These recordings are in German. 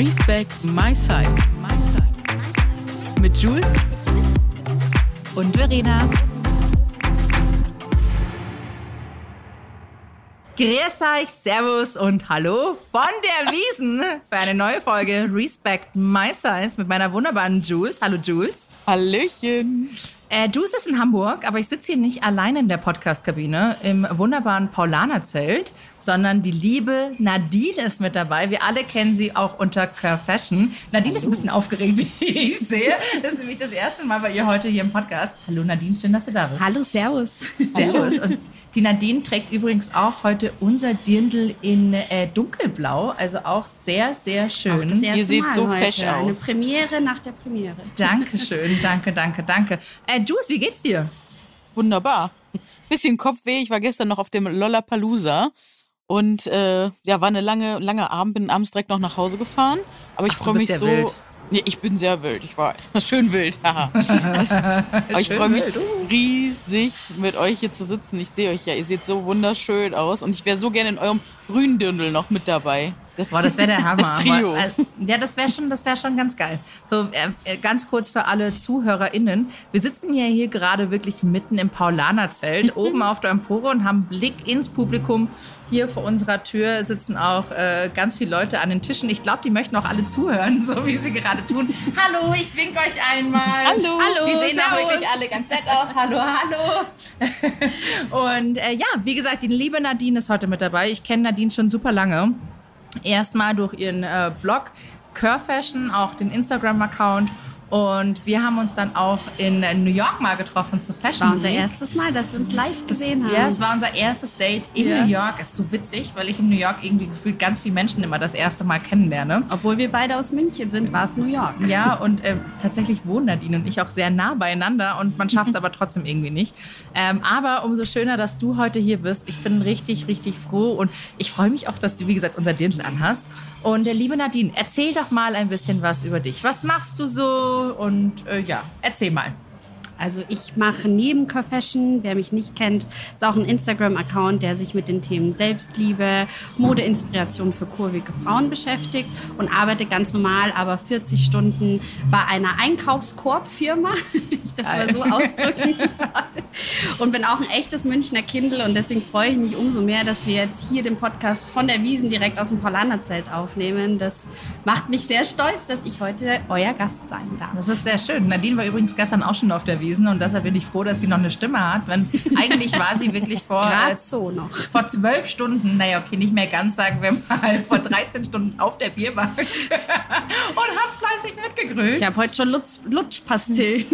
Respect My Size. Mit Jules und Verena. Grüß euch, Servus und Hallo von der Wiesen für eine neue Folge Respect My Size mit meiner wunderbaren Jules. Hallo Jules. Hallöchen. Äh, Jules ist in Hamburg, aber ich sitze hier nicht allein in der Podcast-Kabine im wunderbaren Paulaner-Zelt, sondern die liebe Nadine ist mit dabei. Wir alle kennen sie auch unter Cur Fashion. Nadine ist ein bisschen aufgeregt, wie ich sehe. Das ist nämlich das erste Mal bei ihr heute hier im Podcast. Hallo Nadine, schön, dass du da bist. Hallo, Servus. Servus. Und die Nadine trägt übrigens auch heute unser Dirndl in äh, dunkelblau, also auch sehr, sehr schön. das erste Ihr seht Mal so fesch aus. Eine Premiere nach der Premiere. Dankeschön, danke, danke, danke. Äh, Jules, wie geht's dir? Wunderbar. Bisschen Kopfweh. Ich war gestern noch auf dem Lollapalooza. Und äh, ja, war eine lange, lange Abend, bin abends direkt noch nach Hause gefahren. Aber ich freue mich so. wild. Nee, ich bin sehr wild, ich weiß. Schön wild, haha. Aber ich freue mich uh. riesig, mit euch hier zu sitzen. Ich sehe euch ja, ihr seht so wunderschön aus. Und ich wäre so gerne in eurem grünen Dirndl noch mit dabei. Das, Boah, das wäre der Hammer. Das Trio. Aber, äh, ja, das wäre schon, das wäre schon ganz geil. So, äh, äh, ganz kurz für alle ZuhörerInnen. Wir sitzen ja hier gerade wirklich mitten im Paulanerzelt, oben auf der Empore und haben Blick ins Publikum. Hier vor unserer Tür sitzen auch äh, ganz viele Leute an den Tischen. Ich glaube, die möchten auch alle zuhören, so wie sie gerade tun. Hallo, ich winke euch einmal. Hallo. Hallo. Die sehen auch wirklich alle ganz nett aus. Hallo, hallo. Und äh, ja, wie gesagt, die liebe Nadine ist heute mit dabei. Ich kenne Nadine schon super lange. Erstmal durch ihren äh, Blog Cur Fashion, auch den Instagram-Account. Und wir haben uns dann auch in New York mal getroffen zur Das Fashion war unser erstes Mal, dass wir uns live Das, gesehen haben. ja, es war unser erstes Date in Ja. New York. Ist so witzig, weil ich in New York irgendwie gefühlt ganz viele Menschen immer das erste Mal kennenlerne. Obwohl wir beide aus München sind, war es New York. Ja, und äh, tatsächlich wohnen Nadine und ich auch sehr nah beieinander und man schafft es aber trotzdem irgendwie nicht. Ähm, aber umso schöner, dass du heute hier bist. Ich bin richtig, richtig froh und ich freue mich auch, dass du, wie gesagt, unser Dirndl anhast. Und äh, liebe Nadine, erzähl doch mal ein bisschen was über dich. Was machst du so? Und äh, ja, erzähl mal. Also ich mache neben Cur Fashion, wer mich nicht kennt, ist auch ein Instagram-Account, der sich mit den Themen Selbstliebe, Modeinspiration für kurvige Frauen beschäftigt und arbeite ganz normal, aber 40 Stunden bei einer Einkaufskorb-Firma, wenn ich das mal so ausdrücklich sage. Und bin auch ein echtes Münchner Kindle und deswegen freue ich mich umso mehr, dass wir jetzt hier den Podcast von der Wiesen direkt aus dem Paulaner-Zelt aufnehmen. Das macht mich sehr stolz, dass ich heute euer Gast sein darf. Das ist sehr schön. Nadine war übrigens gestern auch schon auf der Wiesen und deshalb bin ich froh, dass sie noch eine Stimme hat. Wenn, eigentlich war sie wirklich vor, äh, so noch. vor zwölf Stunden, naja, okay, nicht mehr ganz, sagen wir mal, vor 13 Stunden auf der Bierbank und hat fleißig mitgegrölt. Ich habe heute schon Lutsch, Lutschpastillen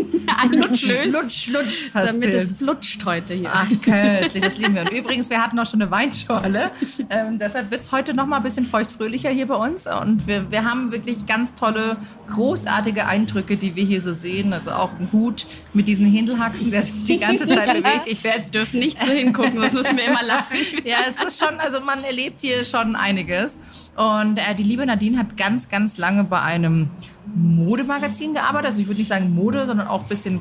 eingelöst, Lutsch, Lutsch, damit es flutscht heute hier. Ach, köstlich, das lieben wir. Und übrigens, wir hatten auch schon eine Weinschorle. Ähm, deshalb wird es heute noch mal ein bisschen feuchtfröhlicher hier bei uns. Und wir, wir haben wirklich ganz tolle, großartige Eindrücke, die wir hier so sehen. Also auch ein Hut mit diesen Händelhaxen, der sich die ganze Zeit bewegt. Ich werde dürfen nicht so hingucken, sonst müssen wir immer lachen. ja, es ist schon, also man erlebt hier schon einiges. Und äh, die liebe Nadine hat ganz, ganz lange bei einem Modemagazin gearbeitet. Also ich würde nicht sagen Mode, sondern auch ein bisschen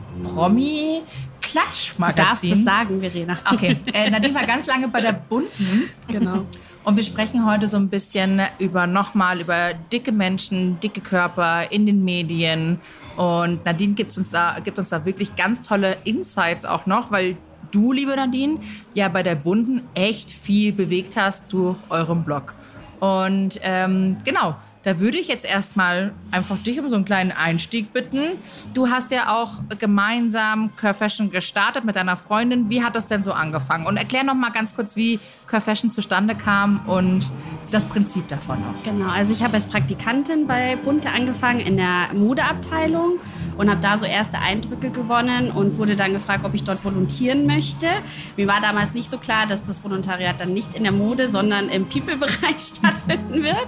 Du darfst das sagen, Verena. Okay, äh, Nadine war ganz lange bei der Bunten. Genau. Und wir sprechen heute so ein bisschen über nochmal über dicke Menschen, dicke Körper in den Medien. Und Nadine gibt uns da, gibt uns da wirklich ganz tolle Insights auch noch, weil du, liebe Nadine, ja bei der Bunten echt viel bewegt hast durch euren Blog. Und ähm, genau, da würde ich jetzt erstmal einfach dich um so einen kleinen Einstieg bitten. Du hast ja auch gemeinsam Cur Fashion gestartet mit deiner Freundin. Wie hat das denn so angefangen? Und erklär noch mal ganz kurz, wie Cur Fashion zustande kam und das Prinzip davon noch. Genau, also ich habe als Praktikantin bei Bunte angefangen in der Modeabteilung und habe da so erste Eindrücke gewonnen und wurde dann gefragt, ob ich dort volontieren möchte. Mir war damals nicht so klar, dass das Volontariat dann nicht in der Mode, sondern im People-Bereich stattfinden wird.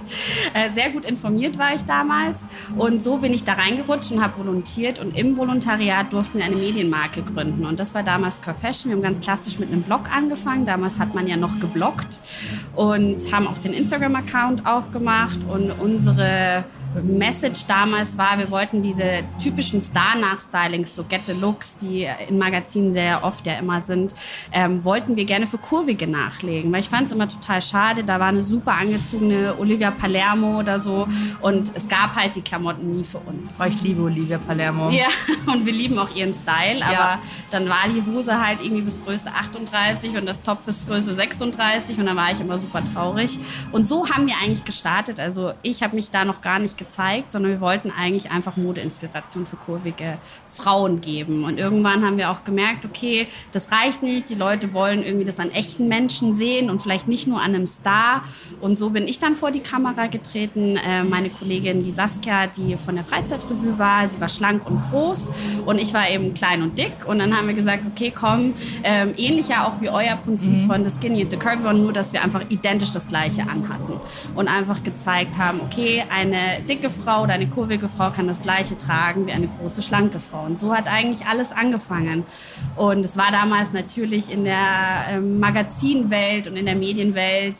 Äh, sehr gut informiert war ich damals und so bin ich da reingerutscht und habe volontiert und im Volontariat durften wir eine Medienmarke gründen und das war damals Cur Fashion. Wir haben ganz klassisch mit einem Blog angefangen. Damals hat man ja noch gebloggt und haben auch den Instagram-Account aufgemacht und unsere Message damals war, wir wollten diese typischen Star-Nachstylings, so Get the Looks, die in Magazinen sehr oft ja immer sind, ähm, wollten wir gerne für Kurvige nachlegen. Weil ich fand es immer total schade, da war eine super angezogene Olivia Palermo oder so und es gab halt die Klamotten nie für uns. Oh, ich liebe Olivia Palermo. Ja, und wir lieben auch ihren Style, aber ja. dann war die Hose halt irgendwie bis Größe 38 und das Top bis Größe 36 und dann war ich immer super traurig. Und so haben wir eigentlich gestartet. Also ich habe mich da noch gar nicht gezeigt, sondern wir wollten eigentlich einfach Modeinspiration für kurvige Frauen geben. Und irgendwann haben wir auch gemerkt, okay, das reicht nicht. Die Leute wollen irgendwie das an echten Menschen sehen und vielleicht nicht nur an einem Star. Und so bin ich dann vor die Kamera getreten. Äh, meine Kollegin, die Saskia, die von der Freizeitrevue war, sie war schlank und groß und ich war eben klein und dick. Und dann haben wir gesagt, okay, komm, ähm, ähnlich ja auch wie euer Prinzip mhm. von The Skinny and the Curvy, nur dass wir einfach identisch das Gleiche anhatten und einfach gezeigt haben, okay, eine dicke Frau oder eine kurvige Frau kann das Gleiche tragen wie eine große, schlanke Frau. Und so hat eigentlich alles angefangen. Und es war damals natürlich in der äh, Magazinwelt und in der Medienwelt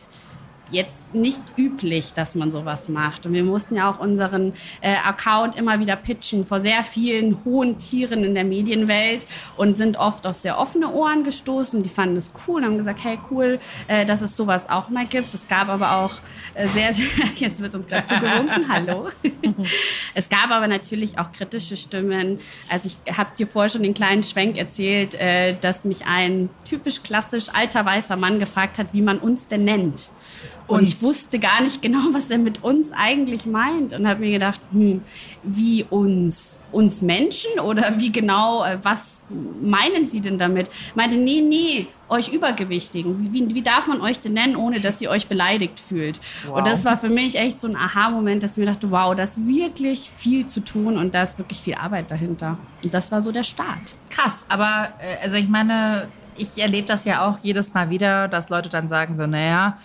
jetzt nicht üblich, dass man sowas macht. Und wir mussten ja auch unseren äh, Account immer wieder pitchen vor sehr vielen hohen Tieren in der Medienwelt und sind oft auf sehr offene Ohren gestoßen. Die fanden es cool und haben gesagt, hey cool, äh, dass es sowas auch mal gibt. Es gab aber auch äh, sehr, sehr, jetzt wird uns gerade zugewunken, hallo. es gab aber natürlich auch kritische Stimmen. Also ich habe dir vorher schon den kleinen Schwenk erzählt, äh, dass mich ein typisch klassisch alter weißer Mann gefragt hat, wie man uns denn nennt. Und ich wusste gar nicht genau, was er mit uns eigentlich meint und habe mir gedacht, hm, wie uns? Uns Menschen oder wie genau, äh, was meinen Sie denn damit? Meinte, nee, nee, euch Übergewichtigen. Wie, wie darf man euch denn nennen, ohne dass ihr euch beleidigt fühlt? Wow. Und das war für mich echt so ein Aha-Moment, dass ich mir dachte, wow, da ist wirklich viel zu tun und da ist wirklich viel Arbeit dahinter. Und das war so der Start. Krass, aber äh, also ich meine, ich erlebe das ja auch jedes Mal wieder, dass Leute dann sagen so, naja,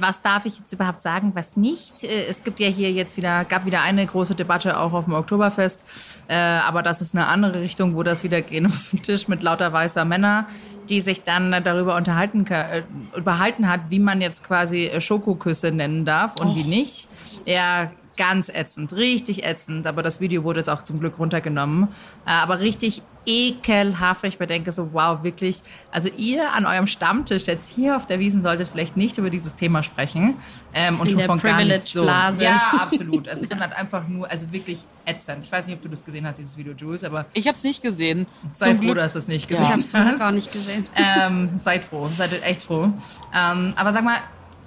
was darf ich jetzt überhaupt sagen, was nicht? Äh, es gibt ja hier jetzt wieder, gab wieder eine große Debatte auch auf dem Oktoberfest, äh, aber das ist eine andere Richtung, wo das wieder gehen auf den Tisch mit lauter weißer Männer, die sich dann darüber unterhalten, äh, unterhalten hat, wie man jetzt quasi Schokoküsse nennen darf und Och. wie nicht. Ja, ganz ätzend, richtig ätzend. Aber das Video wurde jetzt auch zum Glück runtergenommen. Äh, aber richtig ekelhaft. Ich bedenke so, wow, wirklich. Also ihr an eurem Stammtisch jetzt hier auf der Wiesen solltet vielleicht nicht über dieses Thema sprechen. Ähm, und In schon der von gar nicht so. Blase. Ja, absolut. Also es ist halt einfach nur, also wirklich ätzend. Ich weiß nicht, ob du das gesehen hast, dieses Video, Jules, aber. Ich habe es nicht gesehen. Sei froh, dass du es nicht gesehen ja. hast. Ich habe es auch nicht gesehen. Ähm, seid froh, seid echt froh. Ähm, aber sag mal,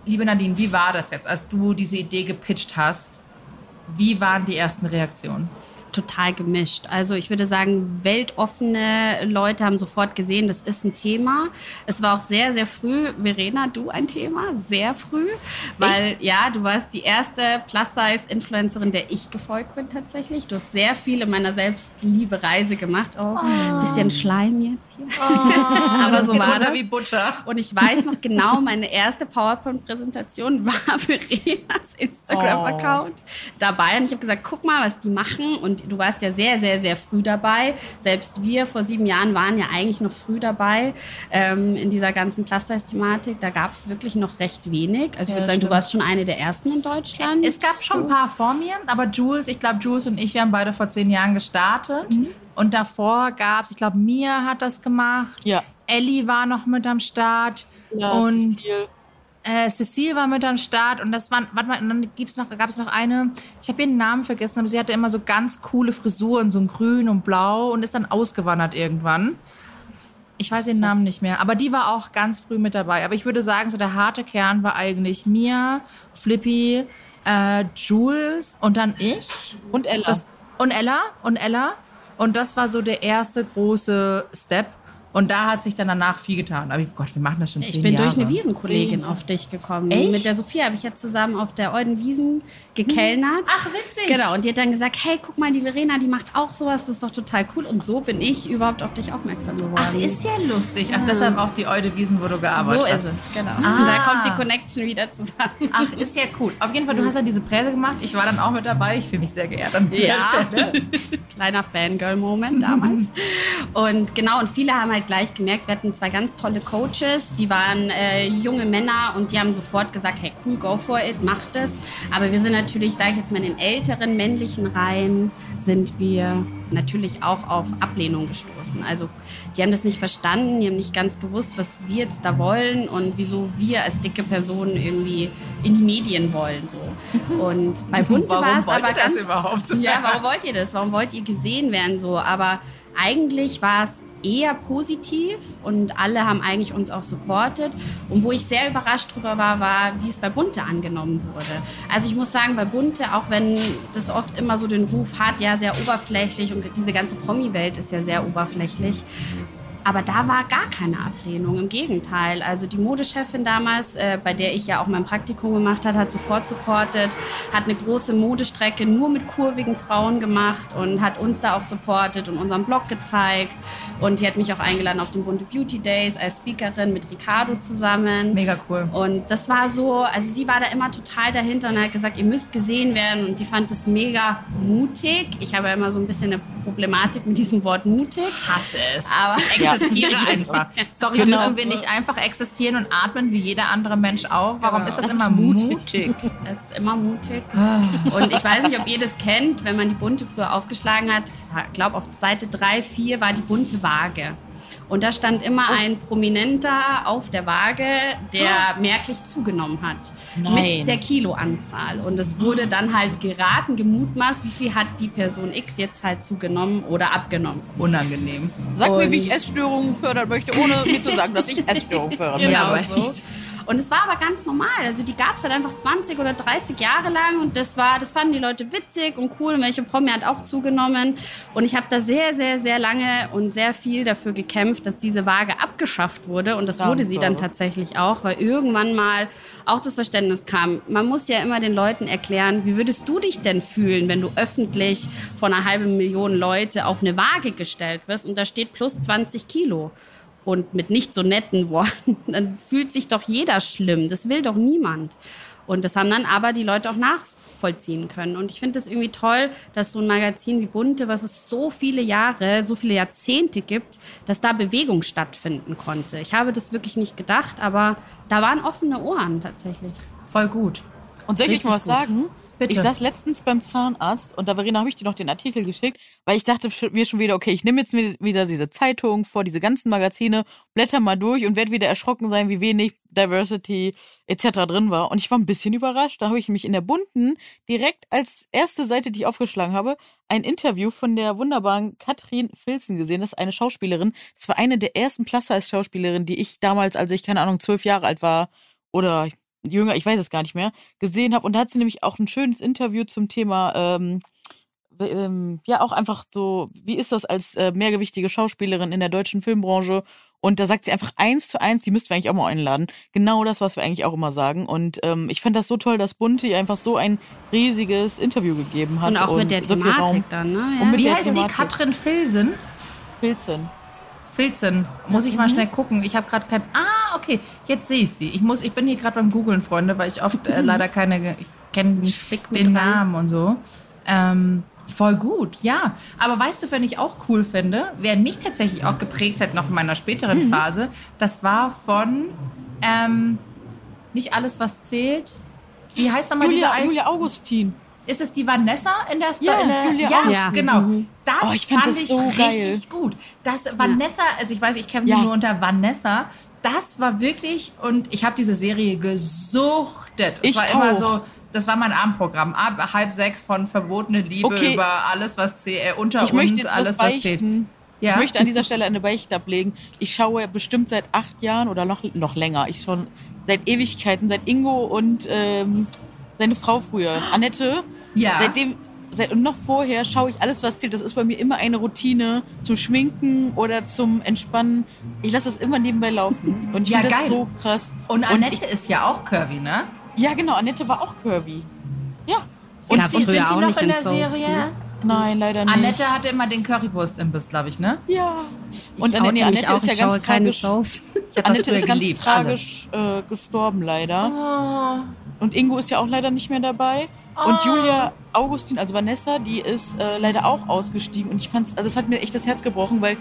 liebe Nadine, wie war das jetzt, als du diese Idee gepitcht hast? Wie waren die ersten Reaktionen? Total gemischt. Also ich würde sagen, weltoffene Leute haben sofort gesehen, das ist ein Thema. Es war auch sehr, sehr früh, Verena, du ein Thema, sehr früh, weil Echt? ja, du warst die erste Plus-Size-Influencerin, der ich gefolgt bin tatsächlich. Du hast sehr viel in meiner Selbstliebe-Reise gemacht. Oh, oh. bisschen Schleim jetzt hier. Oh, Aber so war das. wie Butter. Und ich weiß noch genau, meine erste PowerPoint-Präsentation war Verenas Instagram-Account oh. dabei. Und ich habe gesagt, guck mal, was die machen. Und du warst ja sehr, sehr, sehr früh dabei. Selbst wir vor sieben Jahren waren ja eigentlich noch früh dabei ähm, in dieser ganzen Plus-Size-Thematik. Da gab es wirklich noch recht wenig. Also ich ja, würde sagen, stimmt. du warst schon eine der ersten in Deutschland. Es gab schon ein paar vor mir, aber Jules, ich glaube, Jules und ich, wir haben beide vor zehn Jahren gestartet. Mhm. Und davor gab es, ich glaube, Mia hat das gemacht. Ja. Ellie war noch mit am Start. Ja, und Stil. Äh, Cecile war mit am Start und das waren, warte mal, und dann gibt's noch, gab es noch eine, ich habe ihren Namen vergessen, aber sie hatte immer so ganz coole Frisuren, so ein grün und blau und ist dann ausgewandert irgendwann. Ich weiß ihren Namen nicht mehr, aber die war auch ganz früh mit dabei. Aber ich würde sagen, so der harte Kern war eigentlich Mia, Flippy, äh, Jules und dann ich. Und Ella. Das, und Ella und Ella. Und das war so der erste große Step. Und da hat sich dann danach viel getan. Aber Gott, wir machen das schon Ich bin Jahre. durch eine Wiesenkollegin auf dich gekommen. Echt? Mit der Sophia habe ich jetzt zusammen auf der Euden Wiesen gekellnert. Ach, witzig. Genau, und die hat dann gesagt, hey, guck mal, die Verena, die macht auch sowas, das ist doch total cool. Und so bin ich überhaupt auf dich aufmerksam geworden. Ach, ist ja lustig. Ach, deshalb auch die Eude Wiesen, wo du gearbeitet so hast. So ist es, genau. Ah. Da kommt die Connection wieder zusammen. Ach, ist ja cool. Auf jeden Fall, du hast ja diese Präse gemacht. Ich war dann auch mit dabei. Ich fühle mich sehr geehrt an dieser ja. Stelle. Kleiner Fangirl-Moment damals. und genau, und viele haben halt halt gleich gemerkt, wir hatten zwei ganz tolle Coaches, die waren äh, junge Männer und die haben sofort gesagt, hey cool, go for it, mach das. Aber wir sind natürlich, sage ich jetzt mal, in den älteren männlichen Reihen sind wir natürlich auch auf Ablehnung gestoßen. Also die haben das nicht verstanden, die haben nicht ganz gewusst, was wir jetzt da wollen und wieso wir als dicke Personen irgendwie in die Medien wollen. So. Und bei Bunte war es aber ganz... überhaupt? Ja, warum wollt ihr das? Warum wollt ihr gesehen werden so? Aber eigentlich war es eher positiv und alle haben eigentlich uns auch supportet. Und wo ich sehr überrascht drüber war, war, wie es bei Bunte angenommen wurde. Also ich muss sagen, bei Bunte, auch wenn das oft immer so den Ruf hat, ja, sehr oberflächlich und diese ganze Promi-Welt ist ja sehr oberflächlich, aber da war gar keine Ablehnung, im Gegenteil. Also die Modechefin damals, äh, bei der ich ja auch mein Praktikum gemacht habe, hat sofort supportet, hat eine große Modestrecke nur mit kurvigen Frauen gemacht und hat uns da auch supportet und unseren Blog gezeigt. Und die hat mich auch eingeladen auf den Bunte Beauty Days als Speakerin mit Ricardo zusammen. Mega cool. Und das war so, also sie war da immer total dahinter und hat gesagt, ihr müsst gesehen werden. Und die fand das mega mutig. Ich habe ja immer so ein bisschen eine Problematik mit diesem Wort mutig. Hasse es. Aber existiere einfach. Sorry, Genau. dürfen wir nicht einfach existieren und atmen wie jeder andere Mensch auch? Warum Genau. ist das, Das immer ist mutig. mutig? Es ist immer mutig. Und ich weiß nicht, ob ihr das kennt, wenn man die Bunte früher aufgeschlagen hat. Ich glaube, auf Seite 3, 4 war die bunte Waage. Und da stand immer ein Prominenter auf der Waage, der merklich zugenommen hat. Nein. Mit der Kiloanzahl. Und es wurde dann halt geraten, gemutmaßt, wie viel hat die Person X jetzt halt zugenommen oder abgenommen. Unangenehm. Sag mir, wie Und- ich Essstörungen fördern möchte, ohne mir zu sagen, dass ich Essstörungen fördern Genau aber so. Und es war aber ganz normal. Also die gab es halt einfach 20 oder 30 Jahre lang und das war, das fanden die Leute witzig und cool. Und welche Promi hat auch zugenommen. Und ich habe da sehr, sehr, sehr lange und sehr viel dafür gekämpft, dass diese Waage abgeschafft wurde. Und das wurde sie dann Danke. tatsächlich auch, weil irgendwann mal auch das Verständnis kam. Man muss ja immer den Leuten erklären, wie würdest du dich denn fühlen, wenn du öffentlich von einer halben Million Leute auf eine Waage gestellt wirst und da steht plus 20 Kilo und mit nicht so netten Worten, dann fühlt sich doch jeder schlimm. Das will doch niemand. Und das haben dann aber die Leute auch nachvollziehen können. Und ich finde es irgendwie toll, dass so ein Magazin wie Bunte, was es so viele Jahre, so viele Jahrzehnte gibt, dass da Bewegung stattfinden konnte. Ich habe das wirklich nicht gedacht, aber da waren offene Ohren tatsächlich. Voll gut. Und soll ich euch mal was gut. sagen? Bitte. Ich saß letztens beim Zahnarzt und da Verena habe ich dir noch den Artikel geschickt, weil ich dachte mir schon wieder, okay, ich nehme jetzt wieder diese Zeitung vor, diese ganzen Magazine, blätter mal durch und werde wieder erschrocken sein, wie wenig Diversity etc. drin war. Und ich war ein bisschen überrascht. Da habe ich mich in der bunten direkt als erste Seite, die ich aufgeschlagen habe, ein Interview von der wunderbaren Katrin Filzen gesehen. Das ist eine Schauspielerin. Das war eine der ersten Plus-Size-Schauspielerinnen, die ich damals, als ich, keine Ahnung, zwölf Jahre alt war oder jünger, ich weiß es gar nicht mehr, gesehen habe. Und da hat sie nämlich auch ein schönes Interview zum Thema, ähm, ähm, ja, auch einfach so, wie ist das als äh, mehrgewichtige Schauspielerin in der deutschen Filmbranche? Und da sagt sie einfach eins zu eins, die müssten wir eigentlich auch mal einladen. Genau das, was wir eigentlich auch immer sagen. Und ähm, ich fand das so toll, dass Bunte ihr einfach so ein riesiges Interview gegeben hat. Und auch mit der so viel Raum. Thematik dann, ne? Ja. Und mit Wie der heißt die? Thematik. Katrin Filsen? Pilzen. Filzen. Muss ich mal schnell gucken. Ich habe gerade kein. Ah, okay. Jetzt sehe ich sie. Ich muss. Ich bin hier gerade beim Googlen, Freunde, weil ich oft äh, leider keine. Ich kenne den. Namen und so. Ähm, voll gut, ja. Aber weißt du, wenn ich auch cool finde, wer mich tatsächlich auch geprägt hat, noch in meiner späteren Phase, das war von ähm, nicht alles, was zählt. Wie heißt nochmal diese Eis? Julia Augustin. Ist es die Vanessa in der Sto Ja, in der, Julia ja, Augustin. genau. Mhm. Das Oh, ich fand fand das ich so richtig gut. Das Vanessa, also ich weiß, ich kenne sie Ja. nur unter Vanessa. Das war wirklich und ich habe diese Serie gesuchtet. Es Ich war immer auch. so, das war mein Abendprogramm. Ab halb sechs von verbotene Liebe Okay. über alles, was zählt, äh, unter Ich möchte uns, jetzt alles, was was zählt. Ja. Ich möchte an dieser Stelle eine Beichte ablegen. Ich schaue bestimmt seit acht Jahren oder noch, noch länger. Ich schon seit Ewigkeiten, seit Ingo und ähm, seine Frau früher, Annette. Ja. Seitdem, seit, und noch vorher schaue ich alles, was zählt. Das ist bei mir immer eine Routine zum Schminken oder zum Entspannen. Ich lasse es immer nebenbei laufen. Und ich Ja, finde das so krass. Und Annette ich, ist ja auch curvy, ne? ja, genau, Annette war auch curvy. Ja. Und gab's sie, sind die auch noch in der Soaps, Serie? ne? Nein, leider nicht. Annette hatte immer den Currywurst-Imbiss, glaube ich, ne? Ja. Ich Und Annette, mich Annette auch, ist ja ich ganz keine tragisch. Ich Annette ist ganz geliebt, tragisch äh, gestorben, leider. Oh. Und Ingo ist ja auch leider nicht mehr dabei. Oh. Und Julia Augustin, also Vanessa, die ist äh, leider auch ausgestiegen. Und ich fand's, also es hat mir echt das Herz gebrochen, weil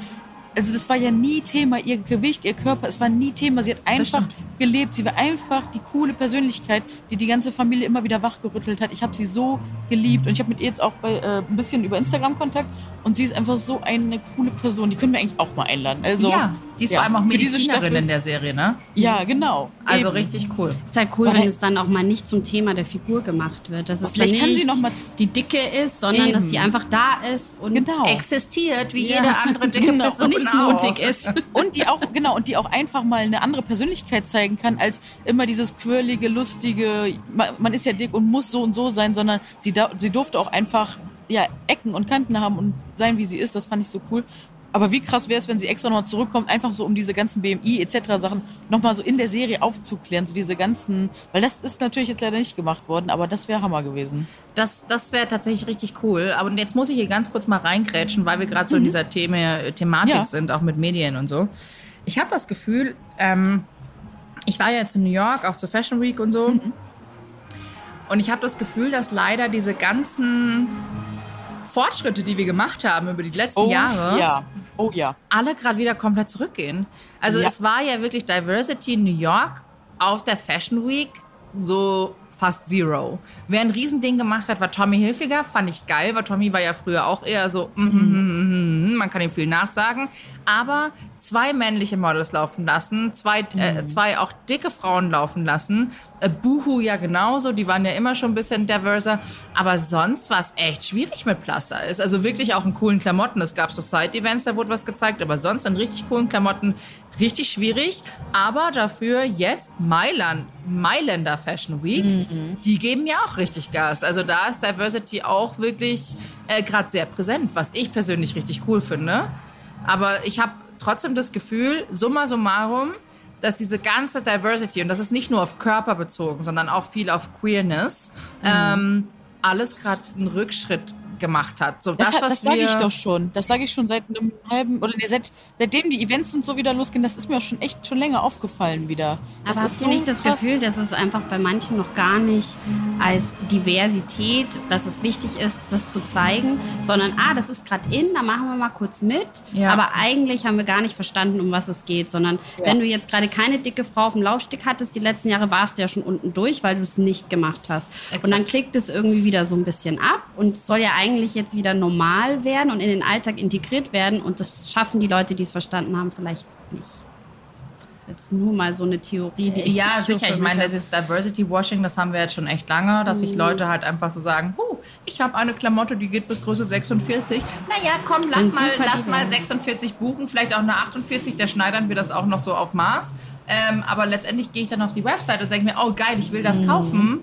also das war ja nie Thema, ihr Gewicht, ihr Körper, es war nie Thema. Sie hat einfach gelebt, sie war einfach die coole Persönlichkeit, die die ganze Familie immer wieder wachgerüttelt hat. Ich habe sie so geliebt und ich habe mit ihr jetzt auch bei, äh, ein bisschen über Instagram Kontakt und sie ist einfach so eine coole Person. Die können wir eigentlich auch mal einladen. Also, ja, die ist ja, vor allem auch Medizinerin in der Serie, ne? Ja, genau. Also Eben. richtig cool. Ist halt cool, Aber- wenn es dann auch mal nicht zum Thema der Figur gemacht wird. Dass es vielleicht dann kann sie nicht noch mal- die Dicke ist, sondern dass Eben. sie einfach da ist und Genau. Existiert wie Ja. jede andere dicke Genau. Person und nicht auch. mutig ist. Und die auch, genau, und die auch einfach mal eine andere Persönlichkeit zeigen kann, als immer dieses quirlige, lustige, man, man ist ja dick und muss so und so sein, sondern sie, da, sie durfte auch einfach, ja, Ecken und Kanten haben und sein, wie sie ist, das fand ich so cool. Aber wie krass wäre es, wenn sie extra nochmal zurückkommt, einfach so um diese ganzen BMI etc. Sachen nochmal so in der Serie aufzuklären, so diese ganzen, weil das ist natürlich jetzt leider nicht gemacht worden, aber das wäre Hammer gewesen. Das, das wäre tatsächlich richtig cool. Aber jetzt muss ich hier ganz kurz mal reingrätschen, weil wir gerade so in dieser Thema, Thematik Ja. sind, auch mit Medien und so. Ich habe das Gefühl, ähm, ich war ja jetzt in New York, auch zur Fashion Week und so. Und ich habe das Gefühl, dass leider diese ganzen Fortschritte, die wir gemacht haben über die letzten Jahre, ja, oh ja. alle gerade wieder komplett zurückgehen. Also Ja. es war ja wirklich Diversity in New York auf der Fashion Week so fast zero. Wer ein Riesending gemacht hat, war Tommy Hilfiger. Fand ich geil, weil Tommy war ja früher auch eher so, mm, mm, mm, mm, man kann ihm viel nachsagen. Aber zwei männliche Models laufen lassen, zwei, äh, zwei auch dicke Frauen laufen lassen. Äh, Boohoo ja genauso, die waren ja immer schon ein bisschen diverser. Aber sonst war es echt schwierig mit Plus Size. Also wirklich auch in coolen Klamotten. Es gab so Side-Events, da wurde was gezeigt, aber sonst in richtig coolen Klamotten richtig schwierig. Aber dafür jetzt Mailand, Mailänder Fashion Week, die geben ja auch richtig Gas. Also da ist Diversity auch wirklich äh, gerade sehr präsent, was ich persönlich richtig cool finde. Aber ich habe trotzdem das Gefühl, summa summarum, dass diese ganze Diversity, und das ist nicht nur auf Körper bezogen, sondern auch viel auf Queerness, ähm, alles gerade einen Rückschritt gemacht hat. So, Das, das, das sage ich doch schon. Das sage ich schon seit einem halben, oder nee, seit, seitdem die Events und so wieder losgehen, das ist mir auch schon echt schon länger aufgefallen wieder. Das Aber ist habt ihr nicht das krass. Gefühl, dass es einfach bei manchen noch gar nicht als Diversität, dass es wichtig ist, das zu zeigen, sondern, ah, das ist gerade in, da machen wir mal kurz mit. Ja. Aber eigentlich haben wir gar nicht verstanden, um was es geht, sondern wenn du jetzt gerade keine dicke Frau auf dem Laufsteg hattest, die letzten Jahre warst du ja schon unten durch, weil du es nicht gemacht hast. Exakt. Und dann klickt es irgendwie wieder so ein bisschen ab und soll ja eigentlich jetzt wieder normal werden und in den Alltag integriert werden und das schaffen die Leute, die es verstanden haben, vielleicht nicht. Jetzt nur mal so eine Theorie, die ich Ja, so sicher. Ich meine, das ist Diversity Washing, das haben wir jetzt schon echt lange, dass Mhm. sich Leute halt einfach so sagen, huh, ich habe eine Klamotte, die geht bis Größe 46. Naja, komm, lass mal, lass mal divers. 46 buchen, vielleicht auch eine 48, der schneidern wir das auch noch so auf Maß. Ähm, aber letztendlich gehe ich dann auf die Website und denke mir, oh geil, ich will Mhm. das kaufen.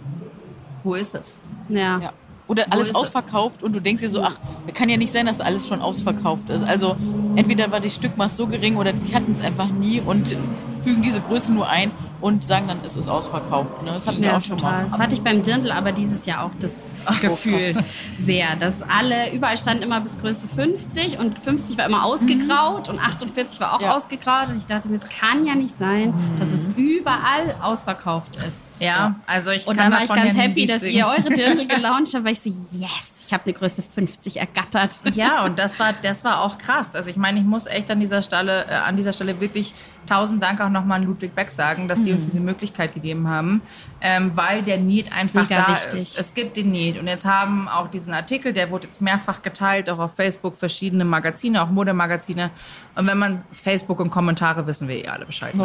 Wo ist es? Ja. Ja. Oder alles ausverkauft und du denkst dir so, ach, kann ja nicht sein, dass alles schon ausverkauft ist. Also entweder war die Stückmaß so gering oder die hatten es einfach nie und fügen diese Größe nur ein und sagen dann, es ist ausverkauft. Ne? Das hatten wir Ja, auch schon total. mal. Das hatte ich beim Dirndl aber dieses Jahr auch das Gefühl krass. sehr, dass alle, überall stand immer bis Größe 50 und 50 war immer ausgegraut und 48 war auch Ja. ausgegraut und ich dachte mir, es kann ja nicht sein, dass es überall ausverkauft ist. Ja, also ich Und kann dann war ich ganz ja happy, dass ihr eure Dirndl gelauncht habt, weil ich so, yes, ich habe eine Größe 50 ergattert. Ja, und das war, das war auch krass. Also ich meine, ich muss echt an dieser Stelle, äh, an dieser Stelle wirklich tausend Dank auch nochmal an Ludwig Beck sagen, dass die uns diese Möglichkeit gegeben haben, ähm, weil der Need einfach Mega da wichtig. ist. Es gibt den Need. Und jetzt haben auch diesen Artikel, der wurde jetzt mehrfach geteilt, auch auf Facebook, verschiedene Magazine, auch Modemagazine. Und wenn man Facebook und Kommentare wissen wir eh alle Bescheid. Ne?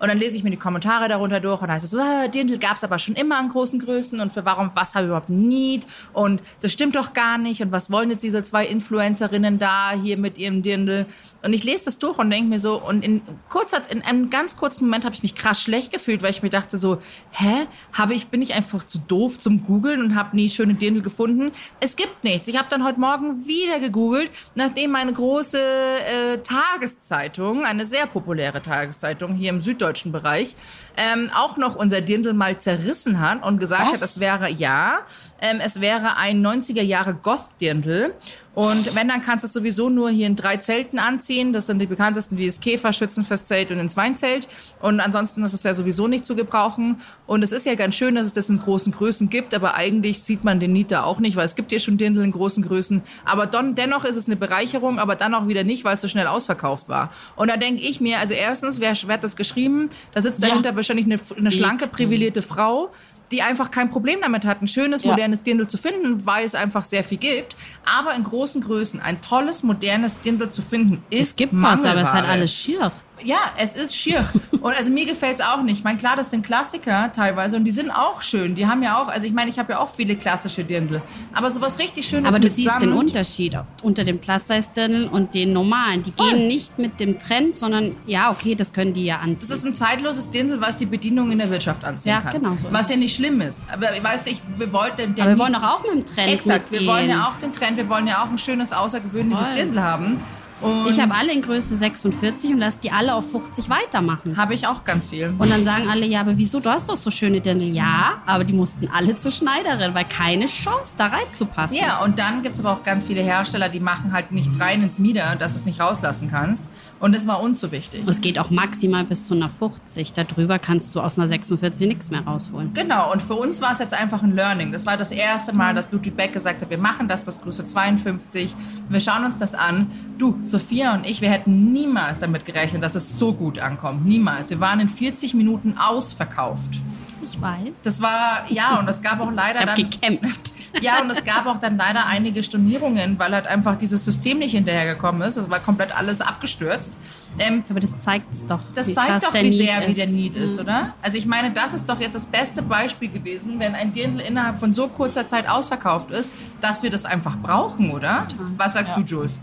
Und dann lese ich mir die Kommentare darunter durch und da heißt es so, ah, Dirndl gab es aber schon immer an großen Größen und für warum, was habe ich überhaupt Need? Und das stimmt doch gar nicht. Und was wollen jetzt diese zwei Influencerinnen da hier mit ihrem Dirndl? Und ich lese das durch und denke mir so, und in kurzer, in einem ganz kurzen Moment habe ich mich krass schlecht gefühlt, weil ich mir dachte so, hä, habe ich, bin ich einfach zu doof zum Googeln und habe nie schöne Dirndl gefunden? Es gibt nichts. Ich habe dann heute Morgen wieder gegoogelt, nachdem meine große äh, Tageszeitung, eine sehr populäre Tageszeitung hier im süddeutschen Bereich, ähm, auch noch unser Dirndl mal zerrissen hat und gesagt Was? hat, es wäre, ja, ähm, es wäre ein 90er Jahre Goth-Dirndl. Und wenn, dann kannst du es sowieso nur hier in drei Zelten anziehen. Das sind die bekanntesten, wie das Käfer, Schützenfestzelt und ins Weinzelt. Und ansonsten ist es ja sowieso nicht zu gebrauchen. Und es ist ja ganz schön, dass es das in großen Größen gibt, aber eigentlich sieht man den Nita auch nicht, weil es gibt ja schon Dirndl in großen Größen. Aber don, dennoch ist es eine Bereicherung, aber dann auch wieder nicht, weil es so schnell ausverkauft war. Und da denke ich mir, also erstens, wer, wer hat das geschrieben? Da sitzt Ja. dahinter wahrscheinlich eine, eine schlanke, privilegierte Frau, die einfach kein Problem damit hat, ein schönes, Ja. modernes Dirndl zu finden, weil es einfach sehr viel gibt. Aber in großen Größen ein tolles, modernes Dirndl zu finden, ist Es gibt was, aber es ist halt alles schier. Ja, es ist schier. Und also mir gefällt's auch nicht. Ich meine, klar, das sind Klassiker teilweise und die sind auch schön. Die haben ja auch, also ich meine, ich habe ja auch viele klassische Dirndl. Aber sowas richtig Schönes Aber du siehst Samt, den Unterschied unter dem Plus-Size-Dirndl und den normalen. Die Voll. gehen nicht mit dem Trend, sondern ja, okay, das können die ja Das anziehen. ist ein zeitloses Dirndl, was die Bedienung in der Wirtschaft anziehen Ja, kann. genau so Was ja es. nicht schlimm ist. Aber weißt du, ich, wir wollten... der Aber wir wollen doch auch mit dem Trend Exakt, wir mitgehen. wollen ja auch den Trend, wir wollen ja auch ein schönes, außergewöhnliches Voll. Dirndl haben. Und Ich habe alle in Größe 46 und lass die alle auf 50 weitermachen. habe ich auch ganz viel. Und dann sagen alle, ja, aber wieso, du hast doch so schöne Dirndl. Ja, aber die mussten alle zur Schneiderin, weil keine Chance, da reinzupassen. Ja, und dann gibt es aber auch ganz viele Hersteller, die machen halt nichts rein ins Mieder, dass du es nicht rauslassen kannst. Und das war uns so wichtig. Es geht auch maximal bis zu einer 50. Darüber kannst du aus einer 46 nichts mehr rausholen. Genau, und für uns war es jetzt einfach ein Learning. Das war das erste Mal, dass Ludwig Beck gesagt hat, wir machen das bis Größe 52. Wir schauen uns das an. Du, Sophia und ich, wir hätten niemals damit gerechnet, dass es so gut ankommt. Niemals. Wir waren in 40 Minuten ausverkauft. Ich weiß. Das war, ja, und es gab auch leider ich habe dann... gekämpft. Ja, und es gab auch dann leider einige Stornierungen, weil halt einfach dieses System nicht hinterhergekommen ist. Es war komplett alles abgestürzt. Ähm, Aber das zeigt es doch. das wie zeigt doch, wie sehr wie der Need ist, Ja. oder? Also ich meine, das ist doch jetzt das beste Beispiel gewesen, wenn ein Dirndl innerhalb von so kurzer Zeit ausverkauft ist, dass wir das einfach brauchen, oder? Was sagst Ja. du, Jules?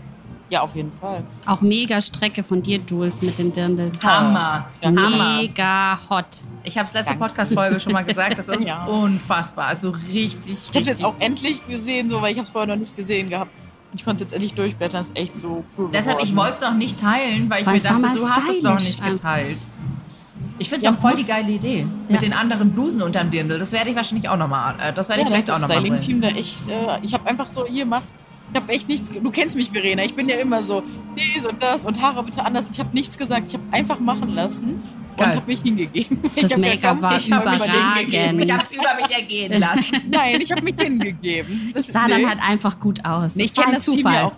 Ja, auf jeden Fall. Auch mega Strecke von dir, Jules, mit dem Dirndl. Hammer. Hammer. Mega hot. Ich habe es letzte. Podcast-Folge schon mal gesagt, das ist Ja. unfassbar. Also richtig, Ich habe richtig. jetzt auch endlich gesehen, so, weil ich habe es vorher noch nicht gesehen gehabt. Und ich konnte es jetzt endlich durchblättern. Das ist echt so cool. Deshalb, ich geworden. wollte es noch nicht teilen, weil ich Weil mir es dachte, so hast du es noch nicht geteilt. Ich finde es Ja, auch voll die geile Idee. Ja. Mit den anderen Blusen unterm Dirndl. Das werde ich wahrscheinlich auch nochmal, äh, das werde ich Ja, vielleicht das auch nochmal bringen. Styling-Team da echt. Äh, ich habe einfach so, hier macht. Ich habe echt nichts. Du kennst mich, Verena. Ich bin ja immer so, dies und das und Haare bitte anders. Ich habe nichts gesagt. Ich habe einfach machen lassen Geil. und habe mich hingegeben. Das Make-up war Ich habe mich Überragend. hingegeben. Ich habe es über mich ergehen lassen. Nein, ich habe mich hingegeben. Das Sah dann halt einfach gut aus. Nee, ich kenne das Team Zufall. ja auch.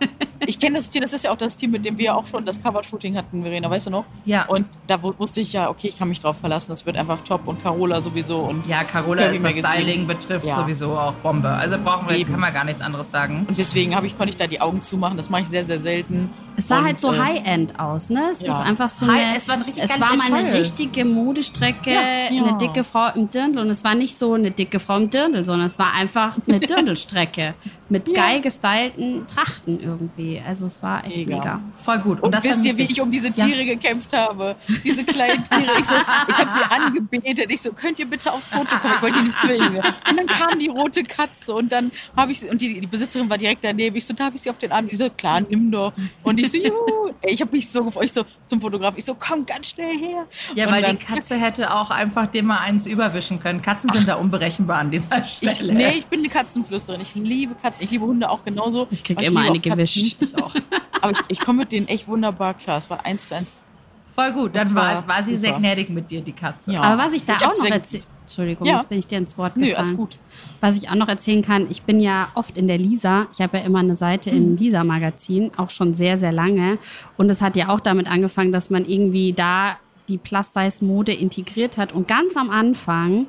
Ich kenne das Team, das ist ja auch das Team, mit dem wir auch schon das Cover-Shooting hatten, Verena, weißt du noch? Ja. Und da wu- wusste ich ja, okay, ich kann mich drauf verlassen, das wird einfach top und Carola sowieso und Ja, Carola ist, was gesehen. Styling betrifft, Ja. sowieso auch Bombe. Also brauchen wir, Eben. kann man gar nichts anderes sagen. und deswegen habe ich konnte ich da die Augen zumachen, das mache ich sehr sehr selten. Es sah und, halt so äh, High-End aus, ne? Es ja. ist einfach so High- eine, es war ein richtig es war mal eine Editorial. Richtige Modestrecke, Ja. eine Ja. dicke Frau im Dirndl und es war nicht so eine dicke Frau im Dirndl, sondern es war einfach eine Dirndlstrecke mit geil gestylten Trachten irgendwie. Also es war echt mega. Mega. Voll gut. Und das wisst ihr, wie ich um diese Ja. Tiere gekämpft habe? Diese kleinen Tiere. Ich, so, ich habe die angebetet. Ich so, könnt ihr bitte aufs Foto kommen? Ich wollte die nicht zwingen. Und dann kam die rote Katze und dann habe ich und die, die Besitzerin war direkt daneben. Ich so, darf ich sie auf den Arm? Die so, klar, nimm doch. Und ich so, juhu. Ich habe mich so gefreut, ich so zum Fotograf. Ich so, komm ganz schnell her. Ja, weil die Katze hätte auch einfach dem mal eins überwischen können. Katzen sind da unberechenbar an dieser Ich, Stelle. nee, ich bin eine Katzenflüsterin. Ich liebe Katzen. Ich liebe Hunde auch genauso. Ich krieg Aber immer eine gewischt. Ich auch. Aber ich, ich komme mit denen echt wunderbar klar. Es war eins zu eins. Voll gut. Dann Das war, war sie sehr super. gnädig mit dir, die Katze. Ja. Aber was ich da Ich auch noch sehr- erzählen... Entschuldigung, Ja. jetzt bin ich dir ins Wort Nö, gefallen. alles gut. Was ich auch noch erzählen kann, ich bin ja oft in der Lisa. Ich habe ja immer eine Seite Mhm. im Lisa-Magazin, auch schon sehr, sehr lange. Und es hat ja auch damit angefangen, dass man irgendwie da die Plus-Size-Mode integriert hat. Und ganz am Anfang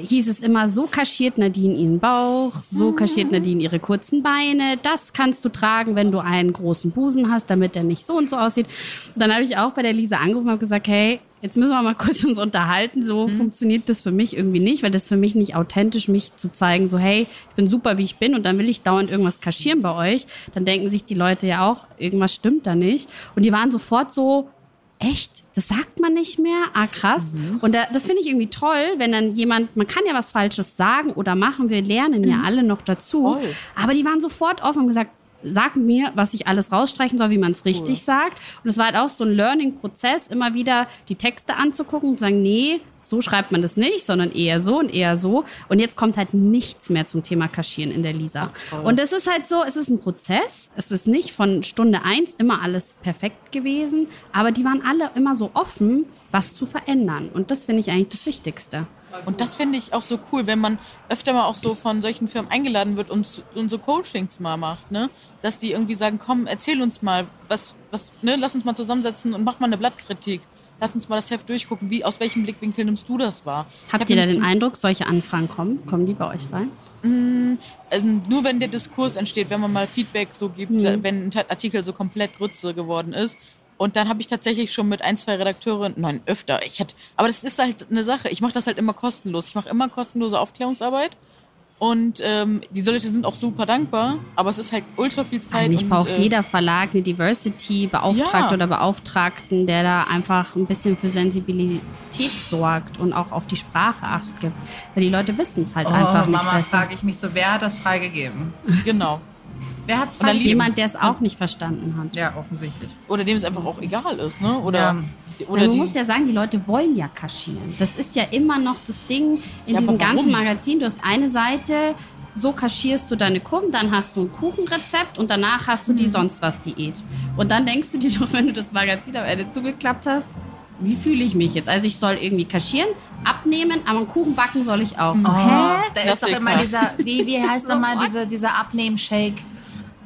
hieß es immer, so kaschiert Nadine ihren Bauch, Mhm. so kaschiert Nadine ihre kurzen Beine. Das kannst du tragen, wenn du einen großen Busen hast, damit der nicht so und so aussieht. Und dann habe ich auch bei der Lisa angerufen und habe gesagt, hey, jetzt müssen wir mal kurz uns unterhalten. So Mhm. funktioniert das für mich irgendwie nicht, weil das ist für mich nicht authentisch, mich zu zeigen, so hey, ich bin super, wie ich bin und dann will ich dauernd irgendwas kaschieren bei euch. Dann denken sich die Leute ja auch, irgendwas stimmt da nicht. Und die waren sofort so, Echt? Das sagt man nicht mehr? Ah, krass. Mhm. Und da, das finde ich irgendwie toll, wenn dann jemand, man kann ja was Falsches sagen oder machen, wir lernen ja alle noch dazu. Mhm. Voll. Aber die waren sofort offen und gesagt, sag mir, was ich alles rausstreichen soll, wie man es richtig sagt. Und es war halt auch so ein Learning-Prozess, immer wieder die Texte anzugucken und zu sagen, nee, so schreibt man das nicht, sondern eher so und eher so. Und jetzt kommt halt nichts mehr zum Thema Kaschieren in der Lisa. Und es ist halt so, es ist ein Prozess. Es ist nicht von Stunde eins immer alles perfekt gewesen, aber die waren alle immer so offen, was zu verändern. Und das finde ich eigentlich das Wichtigste. Und das finde ich auch so cool, wenn man öfter mal auch so von solchen Firmen eingeladen wird und, und so Coachings mal macht, ne? Dass die irgendwie sagen, komm, erzähl uns mal, was, was, ne, lass uns mal zusammensetzen und mach mal eine Blattkritik. Lass uns mal das Heft durchgucken. Wie, aus welchem Blickwinkel nimmst du das wahr? Habt ihr da den Eindruck, solche Anfragen kommen? Kommen die bei euch rein? Mm, ähm, nur wenn der Diskurs entsteht, wenn man mal Feedback so gibt, mhm. wenn ein Artikel so komplett Grütze geworden ist, und dann habe ich tatsächlich schon mit ein, zwei Redakteuren, nein, öfter, ich hätte, aber das ist halt eine Sache. Ich mache das halt immer kostenlos. Ich mache immer kostenlose Aufklärungsarbeit. Und ähm, die Leute sind auch super dankbar, aber es ist halt ultra viel Zeit. Eigentlich braucht äh, jeder Verlag eine Diversity-Beauftragte ja. oder Beauftragten, der da einfach ein bisschen für Sensibilität sorgt und auch auf die Sprache acht gibt. Weil die Leute wissen es halt oh, einfach nicht Mama, frage ich mich so, wer hat das freigegeben? Genau. Wer hat's Oder jemand, der es auch nicht verstanden hat. Ja, offensichtlich. Oder dem es einfach auch egal ist, ne? Oder, ja. oder man muss ja sagen, die Leute wollen ja kaschieren. Das ist ja immer noch das Ding in ja, diesem ganzen Magazin. Du hast eine Seite, so kaschierst du deine Kurven, dann hast du ein Kuchenrezept und danach hast du die mhm. sonst was Diät. Und dann denkst du dir doch, wenn du das Magazin am Ende zugeklappt hast, wie fühle ich mich jetzt? Also ich soll irgendwie kaschieren, abnehmen, aber einen Kuchen backen soll ich auch. So, oh, hä? Da ist doch immer dieser, wie, wie heißt nochmal dieser, dieser Abnehmen-Shake?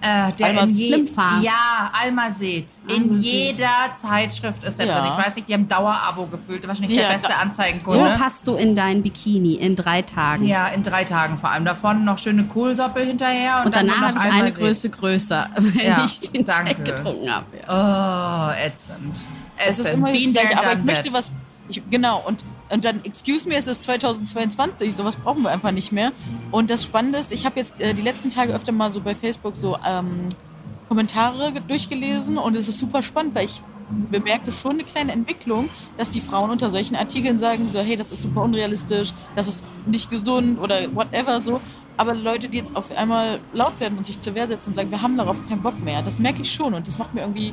Äh, der Alma in je Ja, Alma seht. In jeder Zeitschrift ist der ja. drin. Ich weiß nicht, die haben Dauerabo gefüllt. Wahrscheinlich ja, der beste Anzeigenkunde. So passt du in dein Bikini in drei Tagen. Ja, in drei Tagen vor allem. Da vorne noch schöne Kohlsoppe hinterher. Und, und danach habe ich eine Größe größer, weil ja, ich den danke. Shake getrunken habe. Ja. Oh, ätzend. Es ist immer das Gleiche, aber ich möchte was... Ich, genau, und und dann, excuse me, es ist 2022, sowas brauchen wir einfach nicht mehr. Und das Spannende ist, ich habe jetzt äh, die letzten Tage öfter mal so bei Facebook so ähm, Kommentare durchgelesen und es ist super spannend, weil ich bemerke schon eine kleine Entwicklung, dass die Frauen unter solchen Artikeln sagen so, hey, das ist super unrealistisch, das ist nicht gesund oder whatever so. Aber Leute, die jetzt auf einmal laut werden und sich zur Wehr setzen und sagen, wir haben darauf keinen Bock mehr, das merke ich schon und das macht mir irgendwie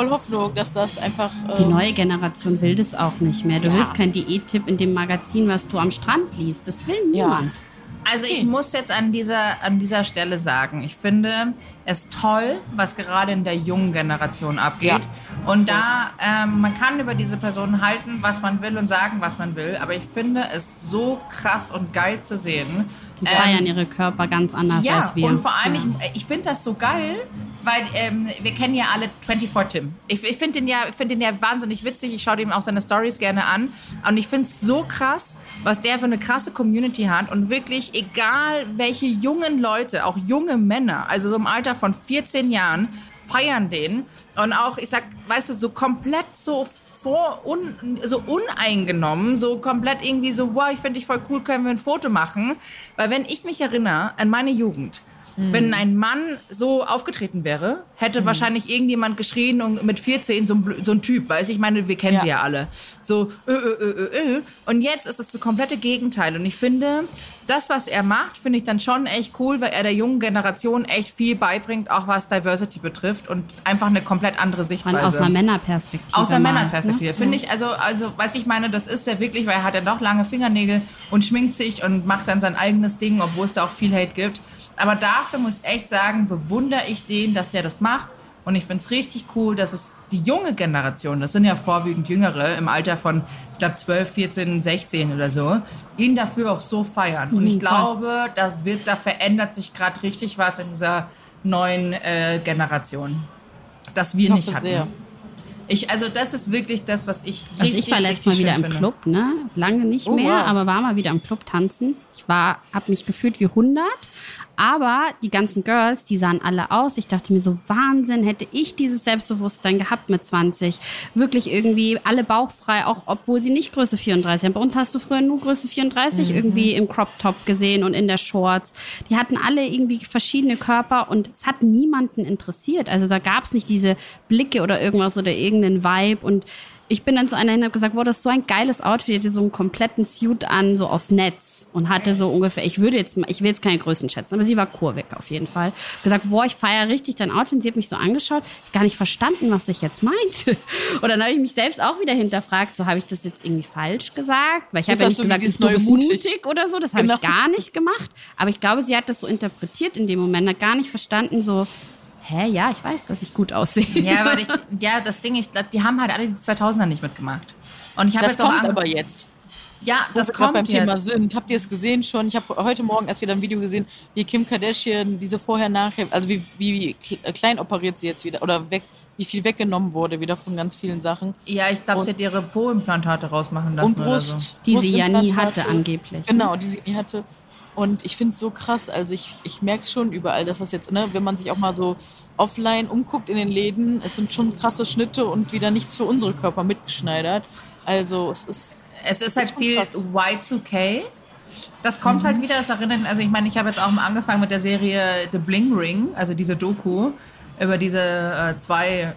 voll Hoffnung, dass das einfach. Ähm die neue Generation will das auch nicht mehr. Du ja. willst kein Diättipp in dem Magazin, was du am Strand liest. Das will niemand. Ja. Also ich muss jetzt an dieser, an dieser Stelle sagen, ich finde es toll, was gerade in der jungen Generation abgeht. Ja. Und da, ähm, man kann über diese Personen halten, was man will und sagen, was man will, aber ich finde es so krass und geil zu sehen, die feiern ähm, ihre Körper ganz anders ja, als wir. Und vor allem, ja. ich, ich finde das so geil, weil ähm, wir kennen ja alle 24 Tim. Ich, ich finde den, ja, find den ja wahnsinnig witzig. Ich schaue ihm auch seine Stories gerne an. Und ich finde es so krass, was der für eine krasse Community hat. Und wirklich, egal welche jungen Leute, auch junge Männer, also so im Alter von 14 Jahren, feiern den. Und auch, ich sag, weißt du, so komplett so vor, un, so uneingenommen, so komplett irgendwie so, wow, ich finde dich voll cool, können wir ein Foto machen? Weil wenn ich mich erinnere an meine Jugend, mhm. wenn ein Mann so aufgetreten wäre, hätte mhm. wahrscheinlich irgendjemand geschrien und mit 14 so ein, so ein Typ, weiß ich meine, wir kennen ja. sie ja alle. So, ö, ö, ö, ö, ö. Und jetzt ist es das komplette Gegenteil. Und ich finde, das, was er macht, finde ich dann schon echt cool, weil er der jungen Generation echt viel beibringt, auch was Diversity betrifft und einfach eine komplett andere Sichtweise. aus einer Männerperspektive. Aus einer Männerperspektive. Ne? Finde ich, also, also, was ich meine, das ist ja wirklich, weil er hat ja doch lange Fingernägel und schminkt sich und macht dann sein eigenes Ding, obwohl es da auch viel Hate gibt. Aber dafür muss ich echt sagen, bewundere ich den, dass der das macht. Und ich finde es richtig cool, dass es die junge Generation, das sind ja vorwiegend Jüngere im Alter von, ich glaube, 12, 14, 16 oder so, ihn dafür auch so feiern. Und ich mhm, glaube, da, wird, da verändert sich gerade richtig was in dieser neuen äh, Generation, das wir ich nicht hatten. Sehr. Ich, also das ist wirklich das, was ich richtig, Also ich war letztes Mal wieder im finde. Club, ne? Lange nicht oh, mehr, wow. aber war mal wieder im Club tanzen. Ich war, habe mich gefühlt wie 100 aber die ganzen Girls, die sahen alle aus. Ich dachte mir so, Wahnsinn, hätte ich dieses Selbstbewusstsein gehabt mit 20. Wirklich irgendwie alle bauchfrei, auch obwohl sie nicht Größe 34 haben. Bei uns hast du früher nur Größe 34 mhm. irgendwie im Crop Top gesehen und in der Shorts. Die hatten alle irgendwie verschiedene Körper und es hat niemanden interessiert. Also da gab es nicht diese Blicke oder irgendwas oder irgendeinen Vibe und ich bin dann zu einer hin und habe gesagt, wow, das ist so ein geiles Outfit, hatte so einen kompletten Suit an, so aus Netz und hatte so ungefähr, ich würde jetzt, ich will jetzt keine Größen schätzen, aber sie war kurvig auf jeden Fall. Gesagt, wow, ich feiere richtig dein Outfit. Sie hat mich so angeschaut, gar nicht verstanden, was ich jetzt meinte. Und dann habe ich mich selbst auch wieder hinterfragt, so habe ich das jetzt irgendwie falsch gesagt, weil ich habe ja nicht gesagt, du bist mutig. mutig oder so, das habe genau. ich gar nicht gemacht. Aber ich glaube, sie hat das so interpretiert in dem Moment, hat gar nicht verstanden, so, hä, ja, ich weiß, dass ich gut aussehe. Ja, aber ich, ja, das Ding, ich glaube, die haben halt alle die 2000er nicht mitgemacht. Und ich habe jetzt kommt auch aber jetzt. Ja, das Wo kommt beim jetzt. Thema sind. Habt ihr es gesehen schon? Ich habe heute Morgen erst wieder ein Video gesehen, wie Kim Kardashian diese vorher-nachher, also wie, wie äh, klein operiert sie jetzt wieder oder weg, wie viel weggenommen wurde wieder von ganz vielen Sachen. Ja, ich glaube, sie hat ihre Po-Implantate rausmachen lassen. Und Brust, so. Die sie ja nie hatte, angeblich. Genau, die sie nie hatte. Und ich finde es so krass. Also ich, ich merke schon überall, dass das jetzt, ne, wenn man sich auch mal so offline umguckt in den Läden, es sind schon krasse Schnitte und wieder nichts für unsere Körper mitgeschneidert. Also es ist. Es ist halt viel krass. Y2K. Das kommt halt mhm. halt wieder, es erinnert, also ich meine, ich habe jetzt auch angefangen mit der Serie The Bling Ring, also diese Doku über diese äh, zwei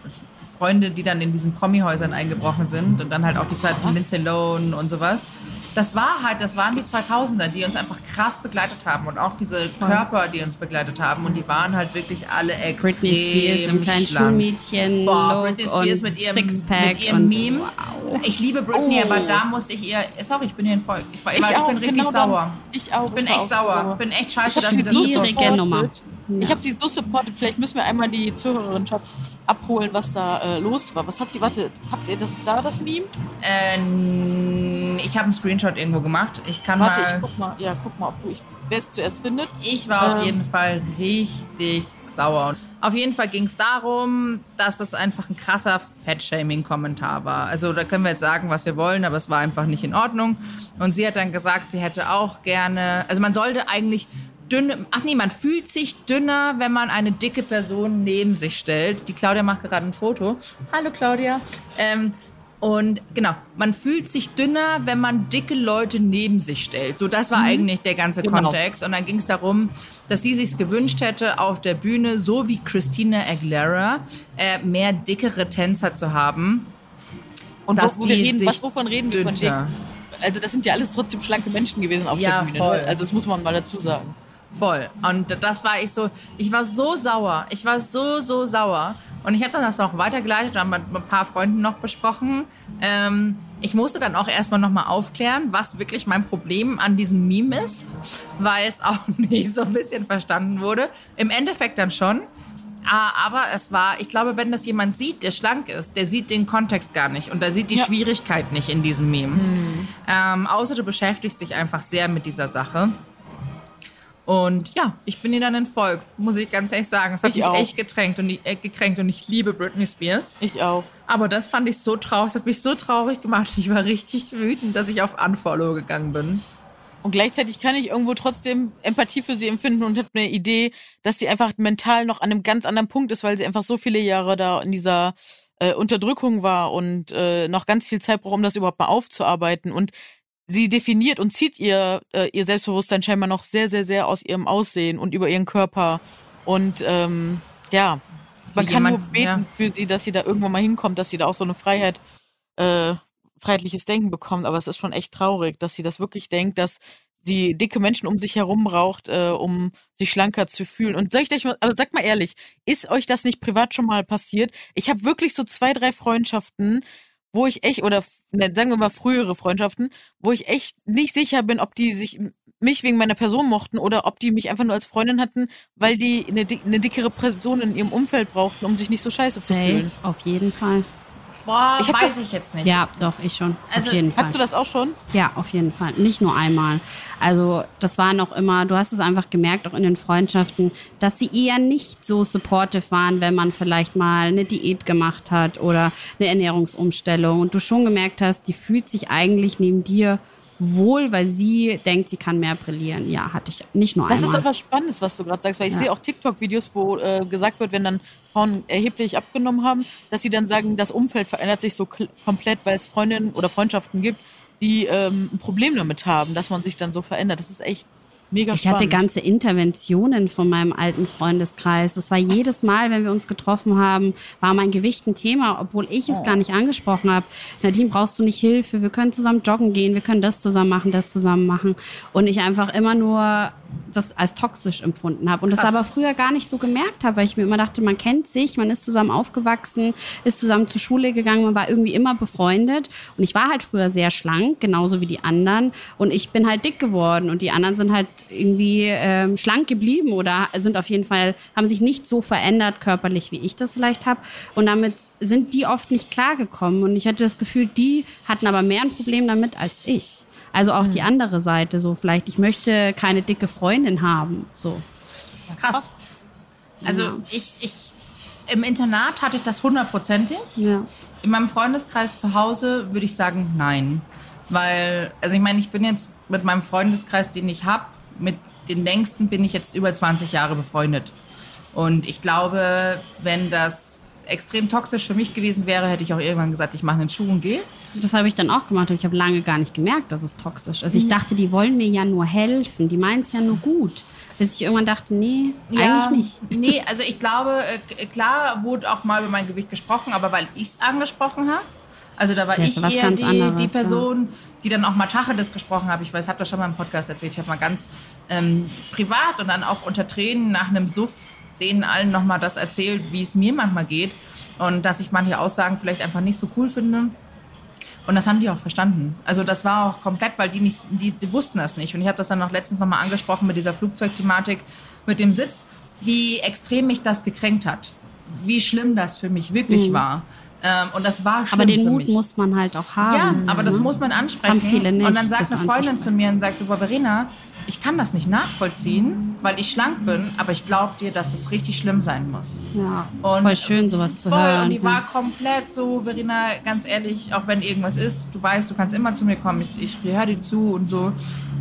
Freunde, die dann in diesen Promi-Häusern eingebrochen sind und dann halt auch die Zeit von Lindsay Lohan und sowas das war halt, das waren die 2000er, die uns einfach krass begleitet haben und auch diese Körper, die uns begleitet haben und die waren halt wirklich alle extrem Britney Spears im kleinen Schulmädchen Boah, Britney Spears mit ihrem, mit ihrem Meme. Wow. Ich liebe Britney, oh. aber da musste ich ihr, sorry, ich bin hier entfolgt. Ich, ich, ich, bin richtig genau sauer. Ich auch. Ich bin echt sauer. Ich bin echt scheiße, dass sie das so Nummer. Ja. Ich habe sie so supportet. Vielleicht müssen wir einmal die Zuhörerinschaft abholen, was da äh, los war. Was hat sie, warte, habt ihr das da, das Meme? Ähm, ich habe einen Screenshot irgendwo gemacht. Ich kann warte, mal... ich guck mal, ja, guck mal, ob du, ich, wer es zuerst findet. Ich war ähm, auf jeden Fall richtig sauer. Auf jeden Fall ging es darum, dass es einfach ein krasser Fettshaming-Kommentar war. Also da können wir jetzt sagen, was wir wollen, aber es war einfach nicht in Ordnung. Und sie hat dann gesagt, sie hätte auch gerne, also man sollte eigentlich dünn, ach nee, man fühlt sich dünner, wenn man eine dicke Person neben sich stellt. Die Claudia macht gerade ein Foto. Hallo Claudia. Ähm, und genau, man fühlt sich dünner, wenn man dicke Leute neben sich stellt. So, das war mhm. eigentlich der ganze genau. Kontext. Und dann ging es darum, dass sie sich gewünscht hätte, auf der Bühne, so wie Christina Aguilera, äh, mehr dickere Tänzer zu haben. Und dass wo, wo reden, was, wovon reden wir von dick? Also das sind ja alles trotzdem schlanke Menschen gewesen auf ja, der Bühne. Ne? Voll. Also das muss man mal dazu sagen. Voll. Und das war ich so, ich war so sauer. Ich war so, so sauer. Und ich habe dann das noch weitergeleitet und mit ein paar Freunden noch besprochen. Ähm, ich musste dann auch erstmal nochmal aufklären, was wirklich mein Problem an diesem Meme ist, weil es auch nicht so ein bisschen verstanden wurde. Im Endeffekt dann schon. Ah, aber es war, ich glaube, wenn das jemand sieht, der schlank ist, der sieht den Kontext gar nicht und der sieht die ja. Schwierigkeit nicht in diesem Meme. Hm. Ähm, außer du beschäftigst dich einfach sehr mit dieser Sache. Und ja, ich bin ihr dann entfolgt, muss ich ganz ehrlich sagen. Es hat ich mich auch. echt getränkt und, äh, gekränkt und ich liebe Britney Spears. Ich auch. Aber das fand ich so traurig, das hat mich so traurig gemacht. Ich war richtig wütend, dass ich auf Unfollow gegangen bin. Und gleichzeitig kann ich irgendwo trotzdem Empathie für sie empfinden und habe eine Idee, dass sie einfach mental noch an einem ganz anderen Punkt ist, weil sie einfach so viele Jahre da in dieser äh, Unterdrückung war und äh, noch ganz viel Zeit braucht, um das überhaupt mal aufzuarbeiten. Und sie definiert und zieht ihr, äh, ihr Selbstbewusstsein scheinbar noch sehr, sehr, sehr aus ihrem Aussehen und über ihren Körper. Und ähm, ja, man kann jemand, nur beten ja. für sie, dass sie da irgendwann mal hinkommt, dass sie da auch so eine Freiheit, äh, freiheitliches Denken bekommt. Aber es ist schon echt traurig, dass sie das wirklich denkt, dass sie dicke Menschen um sich herum braucht, äh, um sich schlanker zu fühlen. Und soll ich euch mal, aber sagt mal ehrlich, ist euch das nicht privat schon mal passiert? Ich habe wirklich so zwei, drei Freundschaften, wo ich echt, oder ne, sagen wir mal frühere Freundschaften, wo ich echt nicht sicher bin, ob die sich mich wegen meiner Person mochten oder ob die mich einfach nur als Freundin hatten, weil die eine, eine dickere Person in ihrem Umfeld brauchten, um sich nicht so scheiße Safe, zu fühlen. Auf jeden Fall. Boah, ich weiß das, ich jetzt nicht. Ja, doch, ich schon. Also, auf jeden Fall. Hast du das auch schon? Ja, auf jeden Fall. Nicht nur einmal. Also, das war noch immer, du hast es einfach gemerkt, auch in den Freundschaften, dass sie eher nicht so supportive waren, wenn man vielleicht mal eine Diät gemacht hat oder eine Ernährungsumstellung und du schon gemerkt hast, die fühlt sich eigentlich neben dir wohl, weil sie denkt, sie kann mehr brillieren. Ja, hatte ich nicht nur das einmal. Das ist aber Spannendes, was du gerade sagst, weil ich ja. sehe auch TikTok-Videos, wo äh, gesagt wird, wenn dann Frauen erheblich abgenommen haben, dass sie dann sagen, das Umfeld verändert sich so komplett, weil es Freundinnen oder Freundschaften gibt, die ähm, ein Problem damit haben, dass man sich dann so verändert. Das ist echt Mega Ich spannend. hatte ganze Interventionen von meinem alten Freundeskreis. Das war jedes Mal, wenn wir uns getroffen haben, war mein Gewicht ein Thema, obwohl ich es gar nicht angesprochen habe. Nadine, brauchst du nicht Hilfe? Wir können zusammen joggen gehen, wir können das zusammen machen, das zusammen machen. Und ich einfach immer nur das als toxisch empfunden habe und das Krass. aber früher gar nicht so gemerkt habe, weil ich mir immer dachte, man kennt sich, man ist zusammen aufgewachsen, ist zusammen zur Schule gegangen, man war irgendwie immer befreundet und ich war halt früher sehr schlank, genauso wie die anderen und ich bin halt dick geworden und die anderen sind halt irgendwie ähm, schlank geblieben oder sind auf jeden Fall, haben sich nicht so verändert körperlich, wie ich das vielleicht habe und damit sind die oft nicht klargekommen und ich hatte das Gefühl, die hatten aber mehr ein Problem damit als ich. Also auch die andere Seite, so vielleicht, ich möchte keine dicke Freundin haben, so. Krass. Also ich, ich, im Internat hatte ich das hundertprozentig. Ja. In meinem Freundeskreis zu Hause würde ich sagen, nein. Weil, also ich meine, ich bin jetzt mit meinem Freundeskreis, den ich habe, mit den längsten bin ich jetzt über 20 Jahre befreundet. Und ich glaube, wenn das extrem toxisch für mich gewesen wäre, hätte ich auch irgendwann gesagt, ich mache einen Schuh und gehe. Das habe ich dann auch gemacht. aber Ich habe lange gar nicht gemerkt, dass es toxisch ist. Also ich dachte, die wollen mir ja nur helfen. Die meinen es ja nur gut. Bis ich irgendwann dachte, nee, eigentlich nicht. Nee, also ich glaube, äh, klar wurde auch mal über mein Gewicht gesprochen, aber weil ich es angesprochen habe. Also da war Ja, ich eher die, anderes, die ja. Person, die dann auch mal Tacheles gesprochen habe. Ich weiß, habe das schon mal im Podcast erzählt. Ich habe mal ganz ähm, privat und dann auch unter Tränen nach einem Suff denen allen nochmal das erzählt, wie es mir manchmal geht. Und dass ich manche Aussagen vielleicht einfach nicht so cool finde. Und das haben die auch verstanden. Also das war auch komplett, weil die nicht, die, die wussten das nicht. Und ich habe das dann noch letztens nochmal angesprochen mit dieser Flugzeugthematik, mit dem Sitz, wie extrem mich das gekränkt hat. Wie schlimm das für mich wirklich war. Ähm, und das war Mhm. Aber den Mut muss man halt auch haben. Ja, aber das ne? muss man ansprechen. haben viele nicht, und dann sagt das eine Freundin zu mir und sagt so, "Boah, Verena, ich kann das nicht nachvollziehen, weil ich schlank bin, aber ich glaube dir, dass das richtig schlimm sein muss. Ja, Und voll schön, sowas zu Voll, hören. und die ja. war komplett so, Verena, ganz ehrlich, auch wenn irgendwas ist, du weißt, du kannst immer zu mir kommen, ich, ich höre dir zu und so.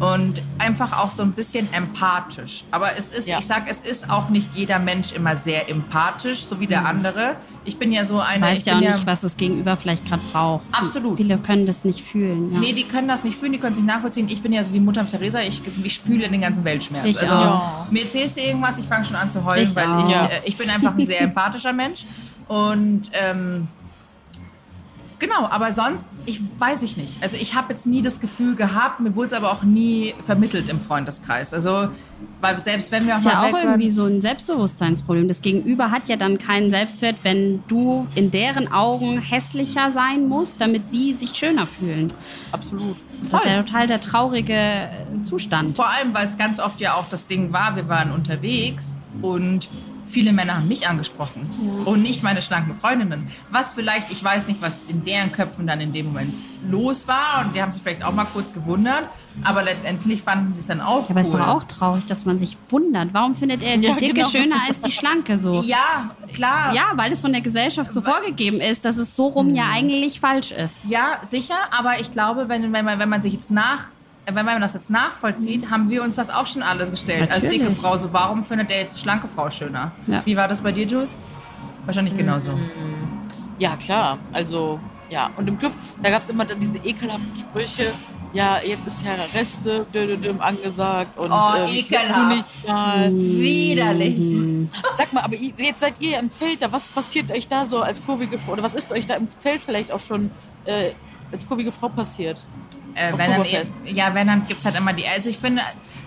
Und einfach auch so ein bisschen empathisch. Aber es ist, Ja. ich sag, es ist auch nicht jeder Mensch immer sehr empathisch, so wie Mhm. der andere. Ich bin ja so eine, weiß ja auch nicht, was das Gegenüber vielleicht gerade braucht. Absolut. Viele können das nicht fühlen. Ja. Nee, die können das nicht fühlen, die können es nicht nachvollziehen. Ich bin ja so wie Mutter Teresa, ich, ich fühle den ganzen Weltschmerz. Ich also auch. mir erzählst du irgendwas, ich fange schon an zu heulen, Ich weil ich, Ja. äh, ich bin einfach ein sehr empathischer Mensch. Und ähm, genau, aber sonst, ich weiß ich nicht. Also ich habe jetzt nie das Gefühl gehabt, mir wurde es aber auch nie vermittelt im Freundeskreis. Also, weil selbst wenn wir auch ist mal ja auch irgendwie so ein Selbstbewusstseinsproblem. Das Gegenüber hat ja dann keinen Selbstwert, wenn du in deren Augen hässlicher sein musst, damit sie sich schöner fühlen. Absolut. Das ist Voll. ja total der traurige äh, Zustand. Vor allem, weil es ganz oft ja auch das Ding war, wir waren unterwegs und viele Männer haben mich angesprochen und nicht meine schlanken Freundinnen. Was vielleicht, ich weiß nicht, was in deren Köpfen dann in dem Moment los war und die haben sich vielleicht auch mal kurz gewundert, aber letztendlich fanden sie es dann auch Aber es ist cool. doch auch traurig, dass man sich wundert. Warum findet er die Ja, Dicke genau. schöner als die Schlanke so? Ja, klar. Ja, weil es von der Gesellschaft so vorgegeben ist, dass es so rum ja Hm. eigentlich falsch ist. Ja, sicher, aber ich glaube, wenn, wenn, man, wenn man sich jetzt nach wenn man das jetzt nachvollzieht, haben wir uns das auch schon alles gestellt. Als Natürlich. dicke Frau, so warum findet er jetzt die schlanke Frau schöner? Ja. Wie war das bei dir, Jules? Wahrscheinlich genauso. Ja, klar. Also, ja. Und im Club, da gab es immer dann diese ekelhaften Sprüche. Ja, jetzt ist ja Reste angesagt und Oh, ähm, ekelhaft. Widerlich. Sag mal, aber jetzt seid ihr im Zelt da. Was passiert euch da so als kurvige Frau? Oder was ist euch da im Zelt vielleicht auch schon äh, als kurvige Frau passiert? Äh, wenn dann, eh- ja, wenn dann gibt es halt immer die. Also ich finde,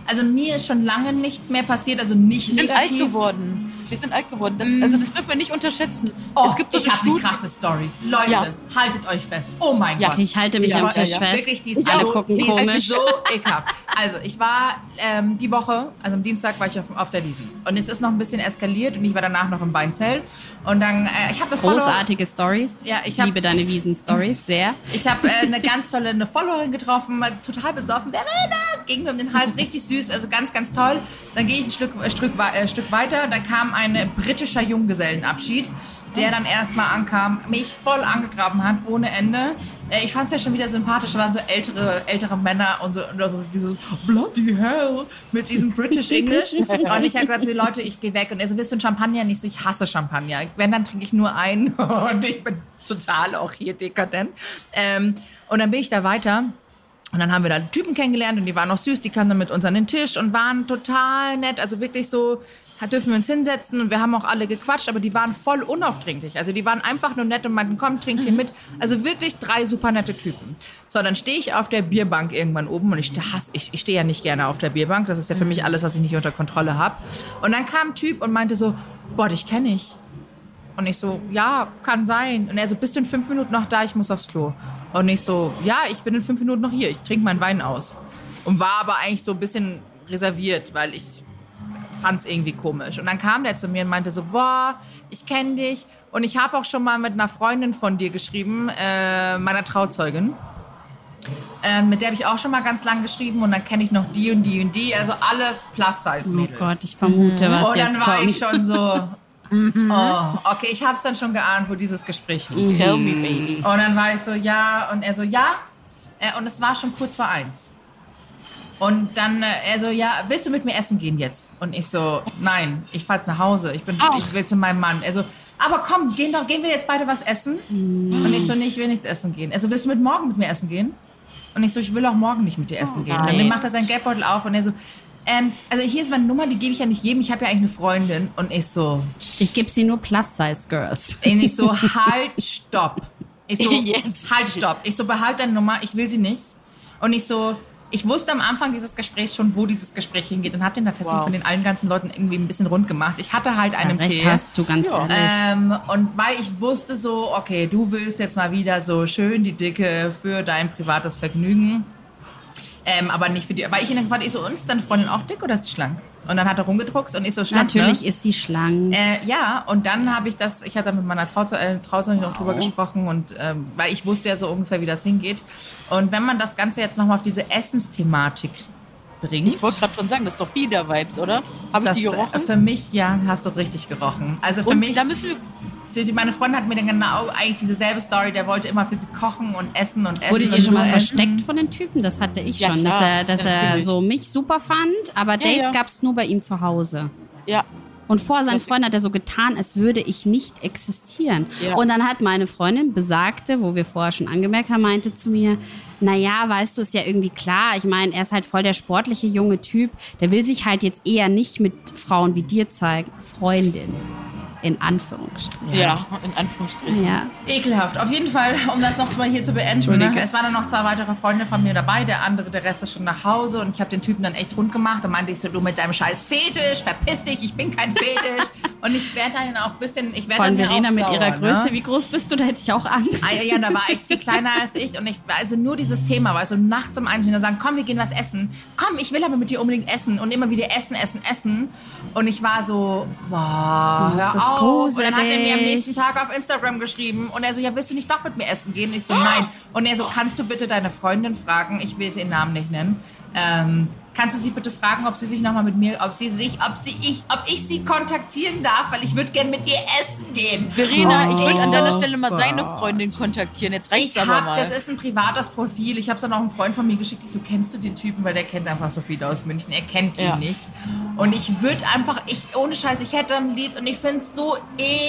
also mir ist schon lange nichts mehr passiert, also nicht Wir sind alt negativ. geworden. Wir sind alt geworden. Das, Also das dürfen wir nicht unterschätzen. Oh, es gibt so ich eine habe eine krasse Story. Leute, Ja. haltet euch fest. Oh mein Ja. Gott. Ich halte mich Ja, am Tisch ja. fest. Wirklich, die ist Alle so, gucken die komisch. ist so ekelhaft. Also, ich war ähm, die Woche, also am Dienstag war ich auf, auf der Wiesen. Und es ist noch ein bisschen eskaliert und ich war danach noch im Weinzelt. Und dann, äh, ich habe eine Großartige Stories. Ja, ich hab- liebe deine Wiesen-Stories sehr. Ich habe äh, eine ganz tolle eine Followerin getroffen, total besoffen. Verena ging mir um den Hals, richtig süß, also ganz, ganz toll. Dann gehe ich ein Stück, Stück, äh, Stück weiter, da kam ein britischer Junggesellenabschied, der dann erstmal ankam, mich voll angegraben hat, ohne Ende. Äh, ich fand es ja schon wieder sympathisch, da waren so ältere, ältere Männer und so, und so dieses Bloody Hell mit diesem British English. Und ich habe gesagt, so, Leute, ich gehe weg. Und er so, willst du ein Champagner? Nicht so, ich hasse Champagner. Wenn, dann trinke ich nur einen und ich bin total auch hier dekadent. Ähm, und dann bin ich da weiter. Und dann haben wir da Typen kennengelernt und die waren noch süß, die kamen dann mit uns an den Tisch und waren total nett. Also wirklich so, da dürfen wir uns hinsetzen und wir haben auch alle gequatscht, aber die waren voll unaufdringlich. Also die waren einfach nur nett und meinten, komm, trink hier mit. Also wirklich drei super nette Typen. So, dann stehe ich auf der Bierbank irgendwann oben und ich hasse, ich, ich stehe ja nicht gerne auf der Bierbank. Das ist ja für mich alles, was ich nicht unter Kontrolle habe. Und dann kam ein Typ und meinte so, boah, dich kenne ich. Und ich so, ja, kann sein. Und er so, bist du in fünf Minuten noch da? Ich muss aufs Klo. Und ich so, ja, ich bin in fünf Minuten noch hier. Ich trinke meinen Wein aus. Und war aber eigentlich so ein bisschen reserviert, weil ich fand es irgendwie komisch. Und dann kam der zu mir und meinte so, boah, ich kenne dich. Und ich habe auch schon mal mit einer Freundin von dir geschrieben, äh, meiner Trauzeugin. Äh, mit der habe ich auch schon mal ganz lang geschrieben und dann kenne ich noch die und die und die. Also alles Plus-Size-Mädels. Oh Gott, ich vermute, was Und jetzt dann war kommt. ich schon so, oh, okay, ich habe es dann schon geahnt, wo dieses Gespräch hingeht. Tell me, baby. Und dann war ich so, ja. Und er so, ja. Äh, Und es war schon kurz vor eins. Und dann äh, er so, ja, willst du mit mir essen gehen jetzt? Und ich so, nein, ich fahr jetzt nach Hause. Ich, bin, Ach. ich will zu meinem Mann. Er so, aber komm, gehen, doch, gehen wir jetzt beide was essen? Und ich so, nee, ich will nichts essen gehen. Er so, willst du mit morgen mit mir essen gehen? Und ich so, ich will auch morgen nicht mit dir essen gehen. Und nein. dann macht er seinen Geldbeutel auf und er so, ähm, also hier ist meine Nummer, die gebe ich ja nicht jedem. Ich habe ja eigentlich eine Freundin. Und ich so, Ich gebe sie nur Plus-Size-Girls. und ich so, halt, stopp. Ich so, Jetzt. halt, stopp. Ich so, behalt deine Nummer, ich will sie nicht. Und ich so, ich wusste am Anfang dieses Gesprächs schon, wo dieses Gespräch hingeht und habe den tatsächlich Wow. von den allen ganzen Leuten irgendwie ein bisschen rund gemacht. Ich hatte halt einen Recht Tee. hast du, ganz Ja. ehrlich. Ähm, und weil ich wusste so, okay, du willst jetzt mal wieder so schön die Dicke für dein privates Vergnügen. Ähm, aber nicht für die. Weil ich ihn dann gefragt, ich so, und ist deine Freundin auch dick oder ist die schlank? Und dann hat er rumgedruckst und ich so, schlank, Natürlich ne? ist sie schlank. Äh, ja, und dann habe ich das, ich hatte mit meiner äh, Trauzeugin noch drüber gesprochen und ähm, weil ich wusste ja so ungefähr, wie das hingeht. Und wenn man das Ganze jetzt nochmal auf diese Essensthematik bringt, Ich wollte gerade schon sagen, das ist doch wieder Vibes, oder? Habe ich die äh, gerochen? für mich, ja, hast du richtig gerochen. Also für Und mich, da müssen wir. Meine Freundin hat mir dann genau eigentlich dieselbe Story, der wollte immer für sie kochen und essen und essen. Wurde dir und schon mal versteckt von den Typen? Das hatte ich Ja, schon, klar, dass er, dass er natürlich. so mich super fand, aber Dates ja. gab es nur bei ihm zu Hause. Ja, Und vor seinen Das- Freunden hat er so getan, als würde ich nicht existieren. Ja. Und dann hat meine Freundin besagte, wo wir vorher schon angemerkt haben, meinte zu mir, naja, weißt du, ist ja irgendwie klar. Ich meine, er ist halt voll der sportliche junge Typ. Der will sich halt jetzt eher nicht mit Frauen wie dir zeigen. Freundin. In Anführungsstrichen. ja, in Anführungsstrichen. Ja. Ekelhaft. Auf jeden Fall, um das noch mal hier zu beenden. Ne? Es waren dann noch zwei weitere Freunde von mir dabei. Der andere, der Rest ist schon nach Hause. Und ich habe den Typen dann echt rund gemacht. Da meinte ich so, du mit deinem scheiß Fetisch, verpiss dich, ich bin kein Fetisch. und ich werde dann auch ein bisschen, ich werde dann Verena auch mit sauer, ihrer Größe. Ne? Wie groß bist du? Da hätte ich auch Angst. Ah, ja, ja, da war echt viel kleiner als ich. Und ich, also nur dieses Thema, weißt du, nachts um eins wieder sagen, komm, wir gehen was essen. Komm, ich will aber mit dir unbedingt essen. Und immer wieder essen, essen, essen. Und ich war so, boah, Das hör ist auf. Und dann hat er mir am gruselig. nächsten Tag auf Instagram geschrieben. Und er so, ja, willst du nicht doch mit mir essen gehen? Und ich so, nein. Und er so, kannst du bitte deine Freundin fragen, ich will den Namen nicht nennen, ähm, kannst du sie bitte fragen, ob sie sich nochmal mit mir, ob sie sich, ob sie ich, ob ich sie kontaktieren darf, weil ich würde gern mit dir essen gehen. Verena, ich würde an deiner Oh Stelle mal Gott. deine Freundin kontaktieren. Jetzt reicht's Ich aber hab, mal. das ist ein privates Profil. Ich habe es dann auch einem Freund von mir geschickt. Ich so, kennst du den Typen? Weil der kennt einfach so viel aus München. Er kennt ihn Ja. nicht. Und ich würde einfach, ich, ohne Scheiß, ich hätte ihn lieb und ich finde es so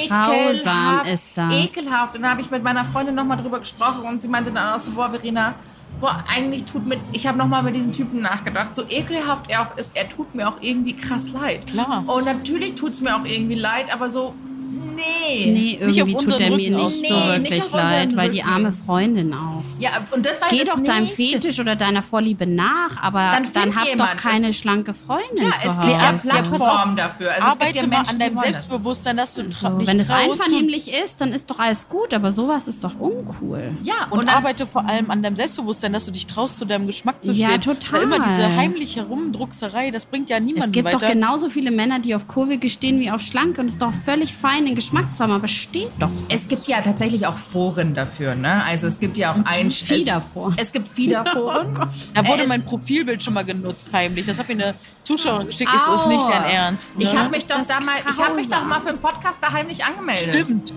Grausam ekelhaft. ist das. Ekelhaft. Und da habe ich mit meiner Freundin nochmal drüber gesprochen und sie meinte dann auch so, boah, Verena, boah, eigentlich tut mir, ich habe nochmal mit diesem Typen nachgedacht, so ekelhaft er auch ist, er tut mir auch irgendwie krass leid. Klar. Und natürlich tut es mir auch irgendwie leid, aber so, nee. Nee, Nicht auf irgendwie tut er mir nicht so Nee, nicht wirklich unseren leid, weil die arme Freundin auch. Ja, und das war Geh das doch deinem Nächste. Fetisch oder deiner Vorliebe nach, aber Dann dann, hab jemand. doch keine Es- schlanke Freundin Ja, es gibt ja Ja. Plattformen dafür. Also es gibt Arbeite ja mal Menschen, an deinem. Selbstbewusstsein, dass du So, dich wenn es einvernehmlich ist, dann ist doch alles gut, aber sowas ist doch uncool. Ja, Und, und, dann, arbeite vor allem an deinem Selbstbewusstsein, dass du dich traust, zu deinem Geschmack zu Ja, stehen. total. Weil immer diese heimliche Rumdruckserei, das bringt ja Es niemanden gibt weiter. doch genauso viele Männer, die auf kurvige stehen wie auf schlanke und es ist doch völlig fein, den Geschmack zu haben, aber steht doch. es gibt ja tatsächlich auch Foren dafür, ne? Also es gibt ja auch ein Fiederforen. Es, es gibt Fiederforen. da wurde es- mein Profilbild schon mal genutzt, heimlich. Das hat mir eine Zuschauerin geschickt. Ist nicht dein Ernst. Ne? Ich habe mich doch Das damals, ich habe mich doch mal für einen Podcast da heimlich angemeldet. Stimmt.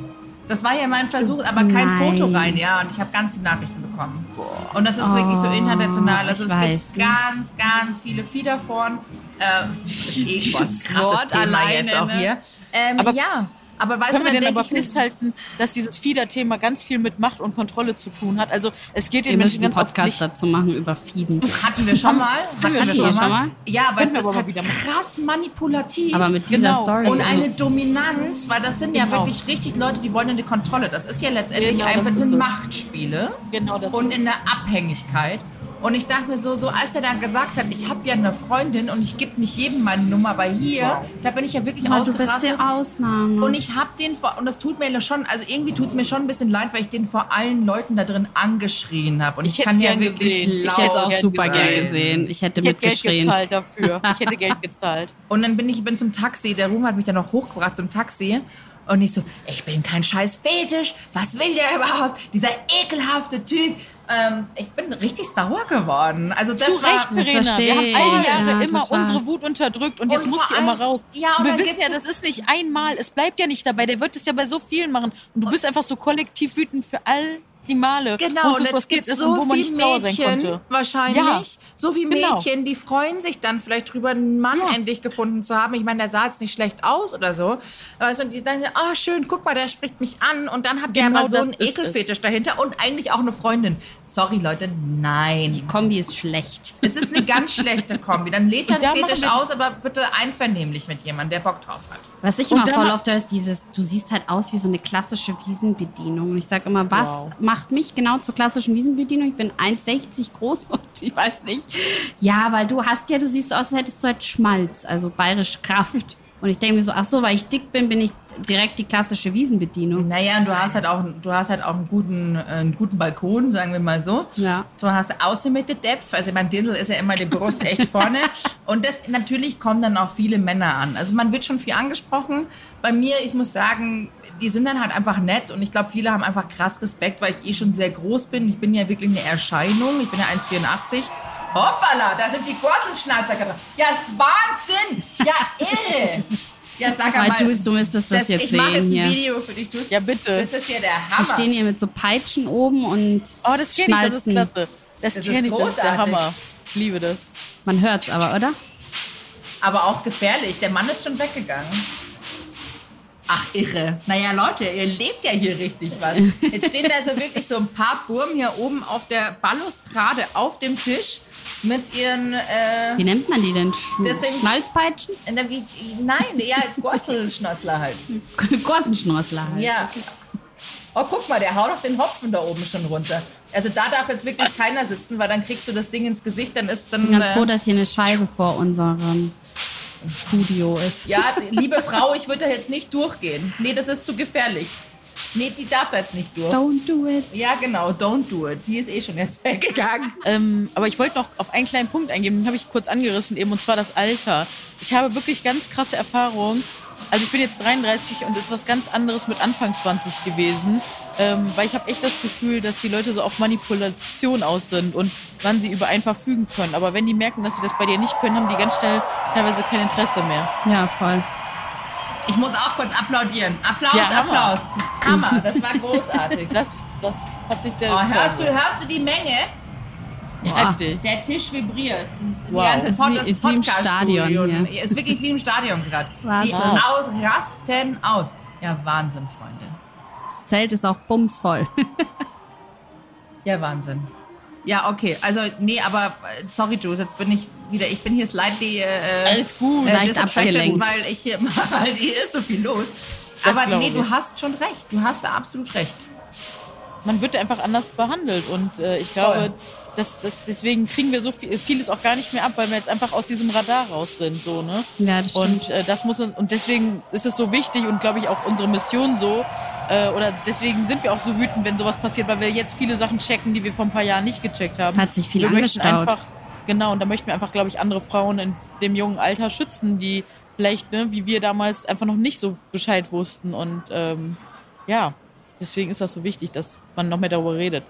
Das war ja mein Versuch, aber kein Nein. Foto rein, ja. Und ich habe ganz viele Nachrichten bekommen. Und das ist wirklich so Oh, international. Also es gibt nicht. ganz, ganz viele Fiederforen. Ähm, das ist eh boah, Dieses krasses Wort Thema alleine, jetzt auch ne? hier. Ähm, Aber- ja. Aber weißt Können du, wir denn aber festhalten, dass dieses Fieder-Thema ganz viel mit Macht und Kontrolle zu tun hat? Also es geht Wir den müssen Menschen einen ganz oft Podcast dazu machen über Fieden. Hatten wir schon mal. Hatten wir wir schon schon mal. mal? Ja, aber es wir ist aber halt wieder krass manipulativ. Aber mit dieser Genau. Story. und ist eine Dominanz, weil das sind ja Genau. wirklich richtig Leute, die wollen eine Kontrolle. Das ist ja letztendlich Genau, einfach das sind es. Machtspiele Genau das und ist in der Abhängigkeit. Und ich dachte mir so, so als er dann gesagt hat, ich habe ja eine Freundin und ich gebe nicht jedem meine Nummer, aber hier, da bin ich ja wirklich Aber du bist ausgerastet. die Ausnahme. Und ich habe den vor, und das tut mir schon, also irgendwie tut es mir schon ein bisschen leid, weil ich den vor allen Leuten da drin angeschrien habe. Und ich, Ich kann ja gern wirklich gesehen. Laut ich hätte es auch super sein. gern gesehen. Ich hätte Ich hätte Geld mitgeschrien. gezahlt dafür. Ich hätte Geld gezahlt. Und dann bin ich bin zum Taxi, der Ruhm hat mich dann noch hochgebracht zum Taxi. Und ich so, ich bin kein scheiß Fetisch, was will der überhaupt? Dieser ekelhafte Typ. Ähm, ich bin richtig sauer geworden. Also das Zu war, Recht, Verena. verstehe Wir haben all die Jahre Ja, immer total. unsere Wut unterdrückt und Und jetzt muss die immer raus. Ja, und wir wissen ja, das ist nicht einmal. Es bleibt ja nicht dabei. Der wird es ja bei so vielen machen. Und du bist einfach so kollektiv wütend für all die Male, Genau, und es gibt so viele Mädchen wahrscheinlich, Ja, so viele genau. Mädchen, die freuen sich dann vielleicht drüber, einen Mann Ja. endlich gefunden zu haben. Ich meine, der sah jetzt nicht schlecht aus oder so. Und die sagen, ah schön, guck mal, der spricht mich an. Und dann hat der Genau aber so das einen ist es. Ekelfetisch dahinter und eigentlich auch eine Freundin. Sorry Leute, nein. Die Kombi ist schlecht. Es ist eine ganz schlechte Kombi. Dann lädt er einen Fetisch aus, aber bitte einvernehmlich mit jemandem, der Bock drauf hat. Was ich immer voll oft höre, ist dieses, du siehst halt aus wie so eine klassische Wiesenbedienung. Und ich sage immer, was Wow. macht mich genau zur klassischen Wiesenbedienung? Ich bin 1,60 groß und ich weiß nicht. Ja, weil du hast ja, du siehst aus, als hättest du halt Schmalz, also bayerische Kraft. Und ich denke mir so, ach so, weil ich dick bin, bin ich direkt die klassische Wiesenbedienung. Naja, und du hast halt auch, du hast halt auch einen guten, äh, einen guten Balkon, sagen wir mal so. Ja. Du hast außen mit der Depth, also mein Dirndl ist ja immer die Brust echt vorne. Und das natürlich kommen dann auch viele Männer an. Also man wird schon viel angesprochen. Bei mir, ich muss sagen, die sind dann halt einfach nett und ich glaube, viele haben einfach krass Respekt, weil ich eh schon sehr groß bin. Ich bin ja wirklich eine Erscheinung. Ich bin ja 1,84. Hoppala, da sind die Gorselschnalzer gerade. Ja, ist Wahnsinn! Ja, irre! Ja, sag mal. du, du müsstest das, jetzt ich mache jetzt sehen ein hier. Video für dich. Du, Ja, bitte. Das ist ja der Die Hammer. stehen hier mit so Peitschen oben und Oh, das kenne ich, das ist klasse. Das, Das kenne ist ich, das ist der. Hammer. Ich liebe das. Man hört's aber, oder? Aber auch gefährlich. Der Mann ist schon weggegangen. Ach, irre. Naja, Leute, ihr lebt ja hier richtig was. Jetzt stehen da so wirklich so ein paar Burmen hier oben auf der Balustrade auf dem Tisch mit ihren, äh, Wie nennt man die denn? Sch sind- Schnalzpeitschen? na, wie, nein, ja, Gorselschnossler halt. Gorsenschnossler halt. Ja. Oh, guck mal, der haut doch den Hopfen da oben schon runter. Also da darf jetzt wirklich keiner sitzen, weil dann kriegst du das Ding ins Gesicht, dann ist dann... Ich bin ganz äh, froh, dass hier eine Scheibe vor unserem Studio ist. Ja, liebe Frau, ich würde da jetzt nicht durchgehen. Nee, das ist zu gefährlich. Nee, die darf da jetzt nicht durch. Don't do it. Ja, genau, don't do it. Die ist eh schon jetzt weggegangen. Ähm, aber ich wollte noch auf einen kleinen Punkt eingehen, den habe ich kurz angerissen eben, und zwar das Alter. Ich habe wirklich ganz krasse Erfahrungen. Also ich bin jetzt 33 und ist was ganz anderes mit Anfang 20 gewesen, ähm, weil ich habe echt das Gefühl, dass die Leute so auf Manipulation aus sind und wann sie über einen verfügen können. Aber wenn die merken, dass sie das bei dir nicht können, haben die ganz schnell teilweise kein Interesse mehr. Ja, voll. Ich muss auch kurz applaudieren. Applaus, Ja, Hammer. Applaus. Hammer, das war großartig. Das, das hat sich sehr Oh, hörst, du, hörst du die Menge? heftig. Der Tisch vibriert. Das, Wow. Die ganze Ist Pod wie- das ist wie im. Stadion hier. Ist wirklich wie im Stadion gerade. Die aus, rasten aus. Ja, Wahnsinn, Freunde. Das Zelt ist auch bumsvoll. Ja, Wahnsinn. Ja, okay. Also, nee, aber äh, sorry, Jules, jetzt bin ich wieder, ich bin hier slightly äh, Alles gut. äh, Leicht abgelenkt. weil ich hier, weil hier ist so viel los. Das aber nee, ich. du hast schon recht. Du hast da absolut recht. man wird einfach anders behandelt und äh, ich glaube, Voll. Das, das, deswegen kriegen wir so viel, vieles auch gar nicht mehr ab, weil wir jetzt einfach aus diesem Radar raus sind, so ne. Ja, das stimmt. Und äh, das muss uns- und deswegen ist es so wichtig und glaube ich auch unsere Mission so äh, oder deswegen sind wir auch so wütend, wenn sowas passiert, weil wir jetzt viele Sachen checken, die wir vor ein paar Jahren nicht gecheckt haben. Hat sich viel wir möchten einfach genau und da möchten wir einfach, glaube ich, andere Frauen in dem jungen Alter schützen, die vielleicht ne, wie wir damals einfach noch nicht so Bescheid wussten und ähm, ja, deswegen ist das so wichtig, dass man noch mehr darüber redet.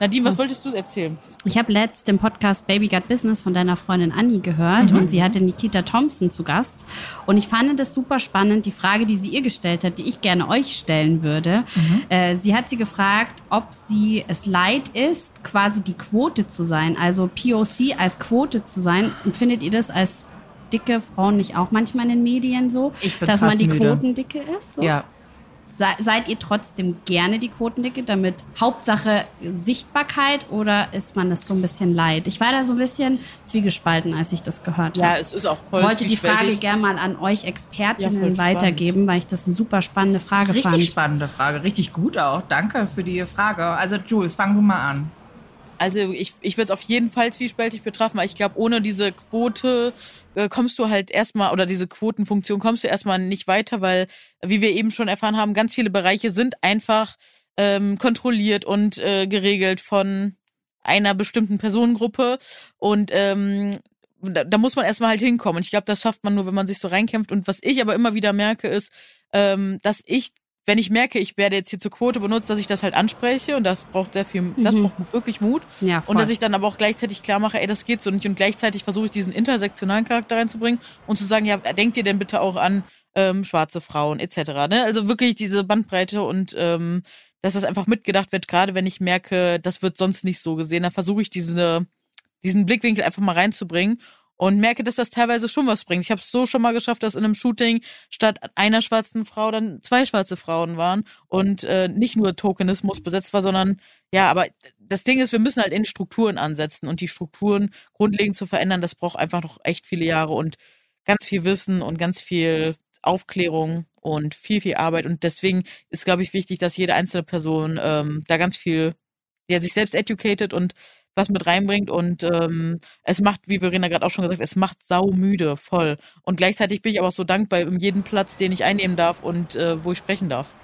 Nadine, was wolltest du erzählen? Ich habe letzt den Podcast Baby Got Business von deiner Freundin Annie gehört und sie hatte Nikita Thompson zu Gast. Und ich fand das super spannend, die Frage, die sie ihr gestellt hat, die ich gerne euch stellen würde. Äh, sie hat sie gefragt, ob sie es leid ist, quasi die Quote zu sein, also POC als Quote zu sein. Und findet ihr das als dicke Frauen nicht auch manchmal in den Medien so, dass man die müde. Quotendicke ist? So? Ja. Seid ihr trotzdem gerne die Quotendicke, damit Hauptsache Sichtbarkeit oder ist man das so ein bisschen leid? Ich war da so ein bisschen zwiegespalten, als ich das gehört habe. Ja, es ist auch voll Ich wollte die Frage gerne mal an euch Expertinnen ja, weitergeben, weil ich das eine super spannende Frage richtig fand. Richtig spannende Frage, richtig gut auch. Danke für die Frage. Also Jules, fang du mal an. Also ich, ich würde es auf jeden Fall zwiespältig betrachten, weil ich glaube, ohne diese Quote äh, kommst du halt erstmal, oder diese Quotenfunktion kommst du erstmal nicht weiter, weil, wie wir eben schon erfahren haben, ganz viele Bereiche sind einfach ähm, kontrolliert und äh, geregelt von einer bestimmten Personengruppe. Und ähm, da, da muss man erstmal halt hinkommen. Und ich glaube, das schafft man nur, wenn man sich so reinkämpft. Und was ich aber immer wieder merke, ist, ähm, dass ich wenn ich merke, ich werde jetzt hier zur Quote benutzt, dass ich das halt anspreche und das braucht sehr viel, mhm. das braucht wirklich Mut. Ja, voll. und dass ich dann aber auch gleichzeitig klar mache, ey, das geht so nicht. Und gleichzeitig versuche ich diesen intersektionalen Charakter reinzubringen und zu sagen, ja, denkt ihr denn bitte auch an ähm, schwarze Frauen etc. Ne? Also wirklich diese Bandbreite und ähm, dass das einfach mitgedacht wird, gerade wenn ich merke, das wird sonst nicht so gesehen, dann versuche ich diese, diesen Blickwinkel einfach mal reinzubringen und merke, dass das teilweise schon was bringt. Ich habe es so schon mal geschafft, dass in einem Shooting statt einer schwarzen Frau dann zwei schwarze Frauen waren und äh, nicht nur Tokenismus besetzt war, sondern ja, aber das Ding ist, wir müssen halt in Strukturen ansetzen und die Strukturen grundlegend zu verändern, das braucht einfach noch echt viele Jahre und ganz viel Wissen und ganz viel Aufklärung und viel, viel Arbeit. Und deswegen ist, glaube ich, wichtig, dass jede einzelne Person ähm, da ganz viel, ja, sich selbst educated und was mit reinbringt und ähm, es macht, wie Verena gerade auch schon gesagt, es macht sau müde, voll. Und gleichzeitig bin ich aber auch so dankbar um jeden Platz, den ich einnehmen darf und äh, wo ich sprechen darf.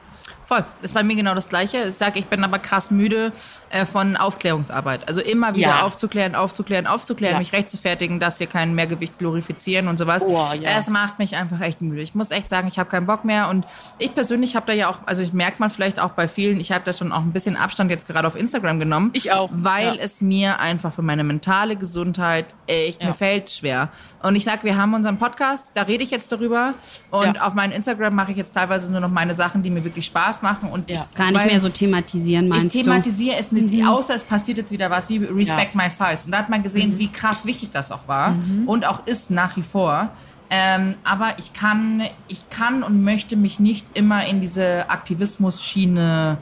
Voll. Ist bei mir genau das Gleiche. Ich sage, ich bin aber krass müde äh, von Aufklärungsarbeit. Also immer wieder ja. aufzuklären, aufzuklären, aufzuklären, ja. mich rechtfertigen, dass wir kein Mehrgewicht glorifizieren und sowas. Oh, ja. Es macht mich einfach echt müde. Ich muss echt sagen, ich habe keinen Bock mehr. Und ich persönlich habe da ja auch, also ich merkt man vielleicht auch bei vielen, ich habe da schon auch ein bisschen Abstand jetzt gerade auf Instagram genommen. Ich auch. Weil es mir einfach für meine mentale Gesundheit echt, mir fällt schwer. Und ich sage, wir haben unseren Podcast, da rede ich jetzt darüber. Und auf meinem Instagram mache ich jetzt teilweise nur noch meine Sachen, die mir wirklich Spaß machen und ja. ich, gar nicht mehr so thematisieren, meinst ich thematisiere du? es nicht, mhm. außer es passiert jetzt wieder was wie Respect ja. My Size. Und da hat man gesehen, mhm. wie krass wichtig das auch war mhm. und auch ist nach wie vor. Ähm, aber ich kann, ich kann und möchte mich nicht immer in diese Aktivismus-Schiene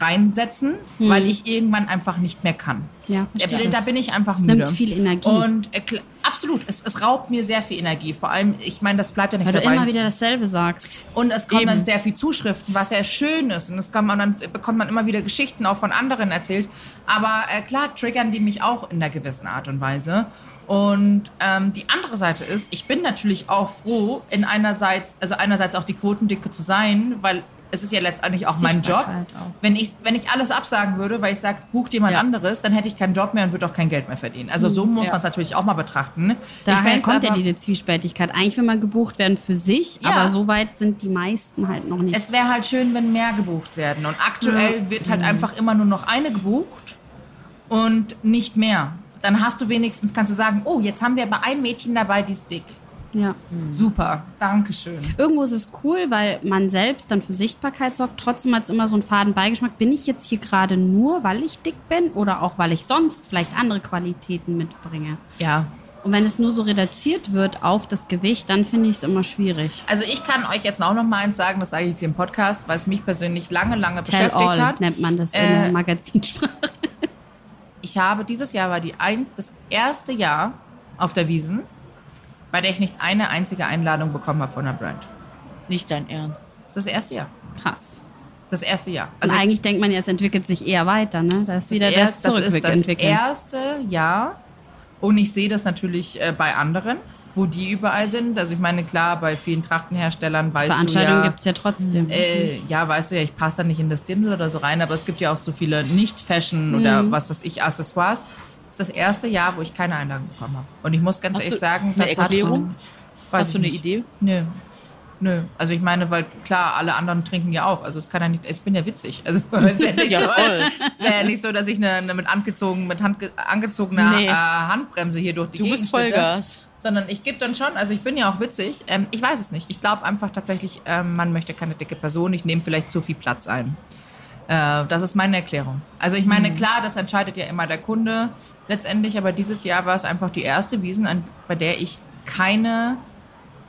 reinsetzen, hm. weil ich irgendwann einfach nicht mehr kann. Ja, verstehe. Da bin ich einfach es müde. nimmt viel Energie. Und äh, absolut, es, es raubt mir sehr viel Energie. Vor allem, ich meine, das bleibt ja nicht weil dabei. Weil du immer wieder dasselbe sagst. Und es kommen Eben. dann sehr viel Zuschriften, was ja schön ist. Und es kann man dann bekommt man immer wieder Geschichten auch von anderen erzählt. Aber äh, klar triggern die mich auch in einer gewissen Art und Weise. Und ähm, die andere Seite ist, ich bin natürlich auch froh, in einerseits, also einerseits auch die Quotendicke zu sein, weil es ist ja letztendlich auch mein Job. Auch. Wenn, ich, wenn ich alles absagen würde, weil ich sage, bucht jemand ja. anderes, dann hätte ich keinen Job mehr und würde auch kein Geld mehr verdienen. Also so muss ja. man es natürlich auch mal betrachten. Daher kommt ja diese Zwiespältigkeit. Eigentlich will man gebucht werden für sich, ja. aber so weit sind die meisten halt noch nicht. Es wäre halt schön, wenn mehr gebucht werden. Und aktuell wird halt mhm. einfach immer nur noch eine gebucht und nicht mehr. Dann hast du wenigstens, kannst du sagen, oh, jetzt haben wir aber ein Mädchen dabei, die ist dick. Ja. Super, danke schön. Irgendwo ist es cool, weil man selbst dann für Sichtbarkeit sorgt. Trotzdem hat es immer so einen faden Beigeschmack. Bin ich jetzt hier gerade nur, weil ich dick bin oder auch, weil ich sonst vielleicht andere Qualitäten mitbringe? Ja. Und wenn es nur so reduziert wird auf das Gewicht, dann finde ich es immer schwierig. Also ich kann euch jetzt auch noch mal eins sagen, das sage ich jetzt hier im Podcast, weil es mich persönlich lange, lange Tell beschäftigt all, hat. nennt man das äh, in Magazinsprache. ich habe, dieses Jahr war die ein, das erste Jahr auf der Wiesen, bei der ich nicht eine einzige Einladung bekommen habe von der Brand. Nicht dein Ernst. Das ist das erste Jahr. Krass. Das erste Jahr. Also eigentlich denkt man ja, es entwickelt sich eher weiter, ne? Da ist das wieder erst, das Das ist das erste Jahr. Und ich sehe das natürlich äh, bei anderen, wo die überall sind. Also ich meine, klar, bei vielen Trachtenherstellern weißt Veranstaltungen du ja... gibt es ja trotzdem. Äh, ja, weißt du ja, ich passe da nicht in das Dindel oder so rein, aber es gibt ja auch so viele Nicht-Fashion mhm. oder was weiß ich, Accessoires ist das erste Jahr, wo ich keine Einladung bekommen habe. Und ich muss ganz Hast ehrlich sagen, das Erklärung? Hat, Hast du eine nicht. Idee? Nö. Nö. Also ich meine, weil klar, alle anderen trinken ja auch. Also es kann ja nicht, ich bin ja witzig. Also es ist ja nicht, ja, so, es wäre ja nicht so, dass ich eine, eine mit angezogen, mit Hand, angezogener nee. äh, Handbremse hier durch die du Gegend bist Vollgas. Sondern ich gebe dann schon, also ich bin ja auch witzig. Ähm, ich weiß es nicht. Ich glaube einfach tatsächlich, ähm, man möchte keine dicke Person. Ich nehme vielleicht zu viel Platz ein. Äh, das ist meine Erklärung. Also ich meine, mhm. klar, das entscheidet ja immer der Kunde letztendlich, aber dieses Jahr war es einfach die erste Wiesen, bei der ich keine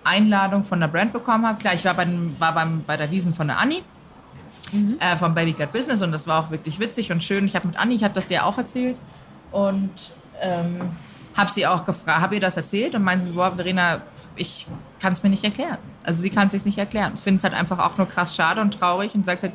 Einladung von der Brand bekommen habe. Klar, ich war, bei, war beim, bei der Wiesen von der Anni mhm. äh, vom Baby Got Business und das war auch wirklich witzig und schön. Ich habe mit Anni, ich habe das dir auch erzählt und ähm, habe sie auch gefragt, habe ihr das erzählt und meinte sie, boah, Verena, ich kann es mir nicht erklären. Also sie kann es sich nicht erklären. Finde es halt einfach auch nur krass schade und traurig und sagt halt,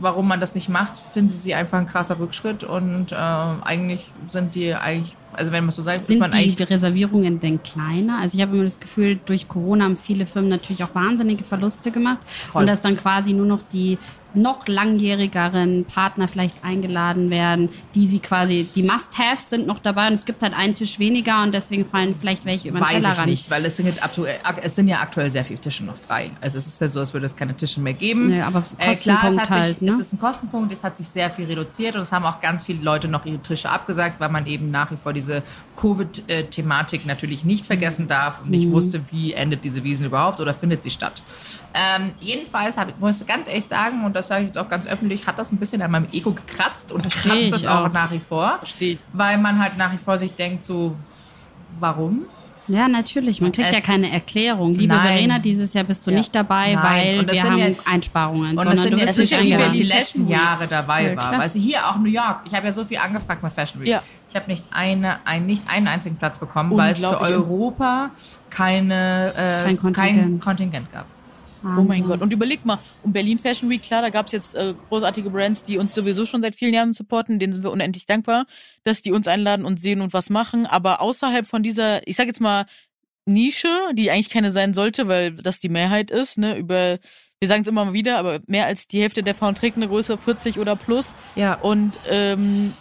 warum man das nicht macht, finden sie einfach ein krasser Rückschritt und äh, eigentlich sind die eigentlich also wenn man so sagt, sind man die Reservierungen denn kleiner? Also ich habe immer das Gefühl, durch Corona haben viele Firmen natürlich auch wahnsinnige Verluste gemacht Voll. und dass dann quasi nur noch die noch langjährigeren Partner vielleicht eingeladen werden, die sie quasi, die Must-Haves sind noch dabei und es gibt halt einen Tisch weniger und deswegen fallen vielleicht welche über den Weiß Teller ich nicht, weil es sind, aktuell, es sind ja aktuell sehr viele Tische noch frei. Also es ist ja so, als würde es keine Tische mehr geben. Nee, aber äh, klar, es, hat halt, sich, ne? es ist ein Kostenpunkt, es hat sich sehr viel reduziert und es haben auch ganz viele Leute noch ihre Tische abgesagt, weil man eben nach wie vor diese Covid-Thematik natürlich nicht vergessen darf und nicht mhm. wusste, wie endet diese Wiesen überhaupt oder findet sie statt. Ähm, jedenfalls hab, muss ich ganz ehrlich sagen, und das sage ich jetzt auch ganz öffentlich, hat das ein bisschen an meinem Ego gekratzt und Versteh kratzt es auch, auch nach wie vor. Versteht. Weil man halt nach wie vor sich denkt, so, warum? Ja, natürlich. Man kriegt es ja keine Erklärung. Liebe nein. Verena, dieses Jahr bist du ja. nicht dabei, nein. weil wir haben ja, Einsparungen. Und sondern das sind, du bist ja, wie die letzten Jahre dabei ja, war. Weißt du, hier auch New York. Ich habe ja so viel angefragt mit Fashion Week. Ja. Ich habe nicht, eine, ein, nicht einen einzigen Platz bekommen, weil es für Europa keine, äh, kein, Kontingent. kein Kontingent gab. Wahnsinn. Oh mein Gott. Und überleg mal, um Berlin Fashion Week, klar, da gab es jetzt äh, großartige Brands, die uns sowieso schon seit vielen Jahren supporten, denen sind wir unendlich dankbar, dass die uns einladen und sehen und was machen. Aber außerhalb von dieser, ich sag jetzt mal, Nische, die eigentlich keine sein sollte, weil das die Mehrheit ist, ne, über wir sagen es immer mal wieder, aber mehr als die Hälfte der Frauen trägt eine Größe 40 oder plus. Ja. Und ähm,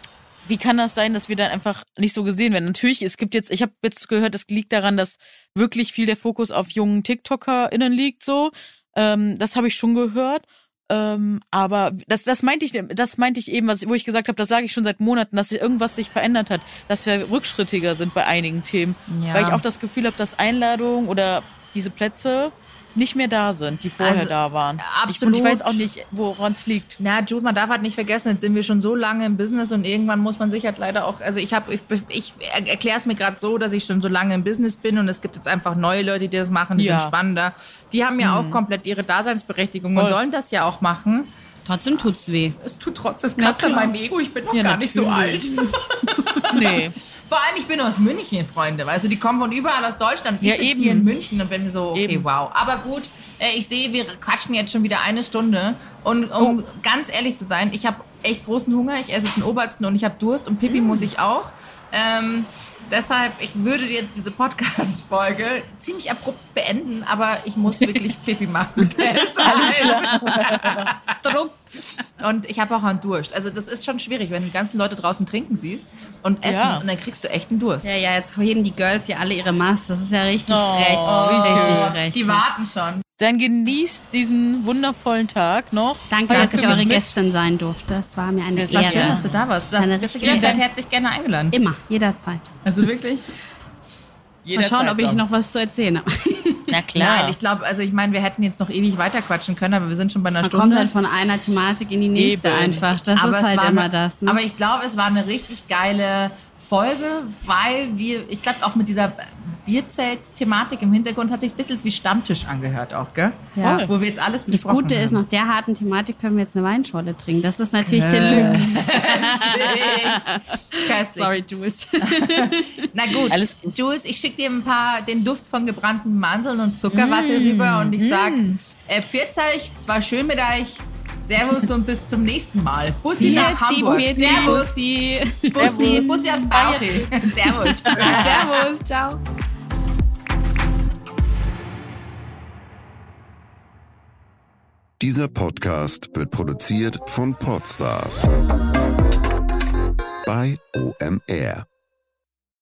wie kann das sein, dass wir dann einfach nicht so gesehen werden? Natürlich, es gibt jetzt, ich habe jetzt gehört, es liegt daran, dass wirklich viel der Fokus auf jungen TikTokerInnen liegt, so. Ähm, das habe ich schon gehört. Ähm, aber das, das meinte ich, das meinte ich eben, was, wo ich gesagt habe, das sage ich schon seit Monaten, dass irgendwas sich verändert hat, dass wir rückschrittiger sind bei einigen Themen. Ja. Weil ich auch das Gefühl habe, dass Einladungen oder diese Plätze nicht mehr da sind, die vorher also, da waren. Absolut. Ich, und ich weiß auch nicht, woran es liegt. Na, Jude, man darf halt nicht vergessen, jetzt sind wir schon so lange im Business und irgendwann muss man sich halt leider auch, also ich habe, ich, ich erkläre es mir gerade so, dass ich schon so lange im Business bin und es gibt jetzt einfach neue Leute, die das machen, die ja. sind spannender. Die haben ja mhm. auch komplett ihre Daseinsberechtigung Voll. und sollen das ja auch machen. Trotzdem tut's weh. Es tut trotzdem, es kratzt an meinem Ego, ich bin noch ja, gar natürlich. nicht so alt. nee. Vor allem, ich bin aus München, Freunde. Weißt du, die kommen von überall aus Deutschland. Ich ja, sitze hier in München und bin so, okay, eben. wow. Aber gut, äh, ich sehe, wir quatschen jetzt schon wieder eine Stunde. Und um oh. ganz ehrlich zu sein, ich habe echt großen Hunger. Ich esse jetzt den Obersten und ich habe Durst und Pipi mm. muss ich auch. Ähm, Deshalb, ich würde jetzt diese Podcast-Folge ziemlich abrupt beenden, aber ich muss wirklich Pipi machen. Alles klar. und ich habe auch einen Durst. Also das ist schon schwierig, wenn du die ganzen Leute draußen trinken siehst und essen ja. und dann kriegst du echt einen Durst. Ja, ja, jetzt heben die Girls hier alle ihre Maske. Das ist ja richtig oh. frech. Oh. Richtig frech. Die warten schon. Dann genießt diesen wundervollen Tag noch. Danke, dass ich eure Gästin sein durfte. Es war mir eine das Ehre. War schön, dass du da warst. Du bist jederzeit herzlich gerne eingeladen. Immer, jederzeit. Also wirklich? Jederzeit Mal schauen, ob ich noch was zu erzählen habe. Na klar. Nein, ich glaube, also ich meine, wir hätten jetzt noch ewig weiterquatschen können, aber wir sind schon bei einer Man Stunde. kommt halt von einer Thematik in die nächste Eben. einfach. Das aber ist halt immer eine, das. Ne? Aber ich glaube, es war eine richtig geile Folge, weil wir, ich glaube auch mit dieser Bierzelt-Thematik im Hintergrund hat sich ein bisschen wie Stammtisch angehört auch, gell? Ja. Wo wir jetzt alles Das Gute haben. ist, nach der harten Thematik können wir jetzt eine Weinschorle trinken. Das ist natürlich Deluxe. Köstlich. Sorry, Jules. Na gut, alles gut. Jules, ich schicke dir ein paar, den Duft von gebrannten Mandeln und Zuckerwatte mm. rüber und ich sag, mm. äh, pfiat euch, es war schön mit euch. Servus und bis zum nächsten Mal. Bussi nach Hamburg. Servus. Bussi. Bussi, Bussi aus Bauch. Servus. Servus. Ciao. Dieser Podcast wird produziert von Podstars bei OMR.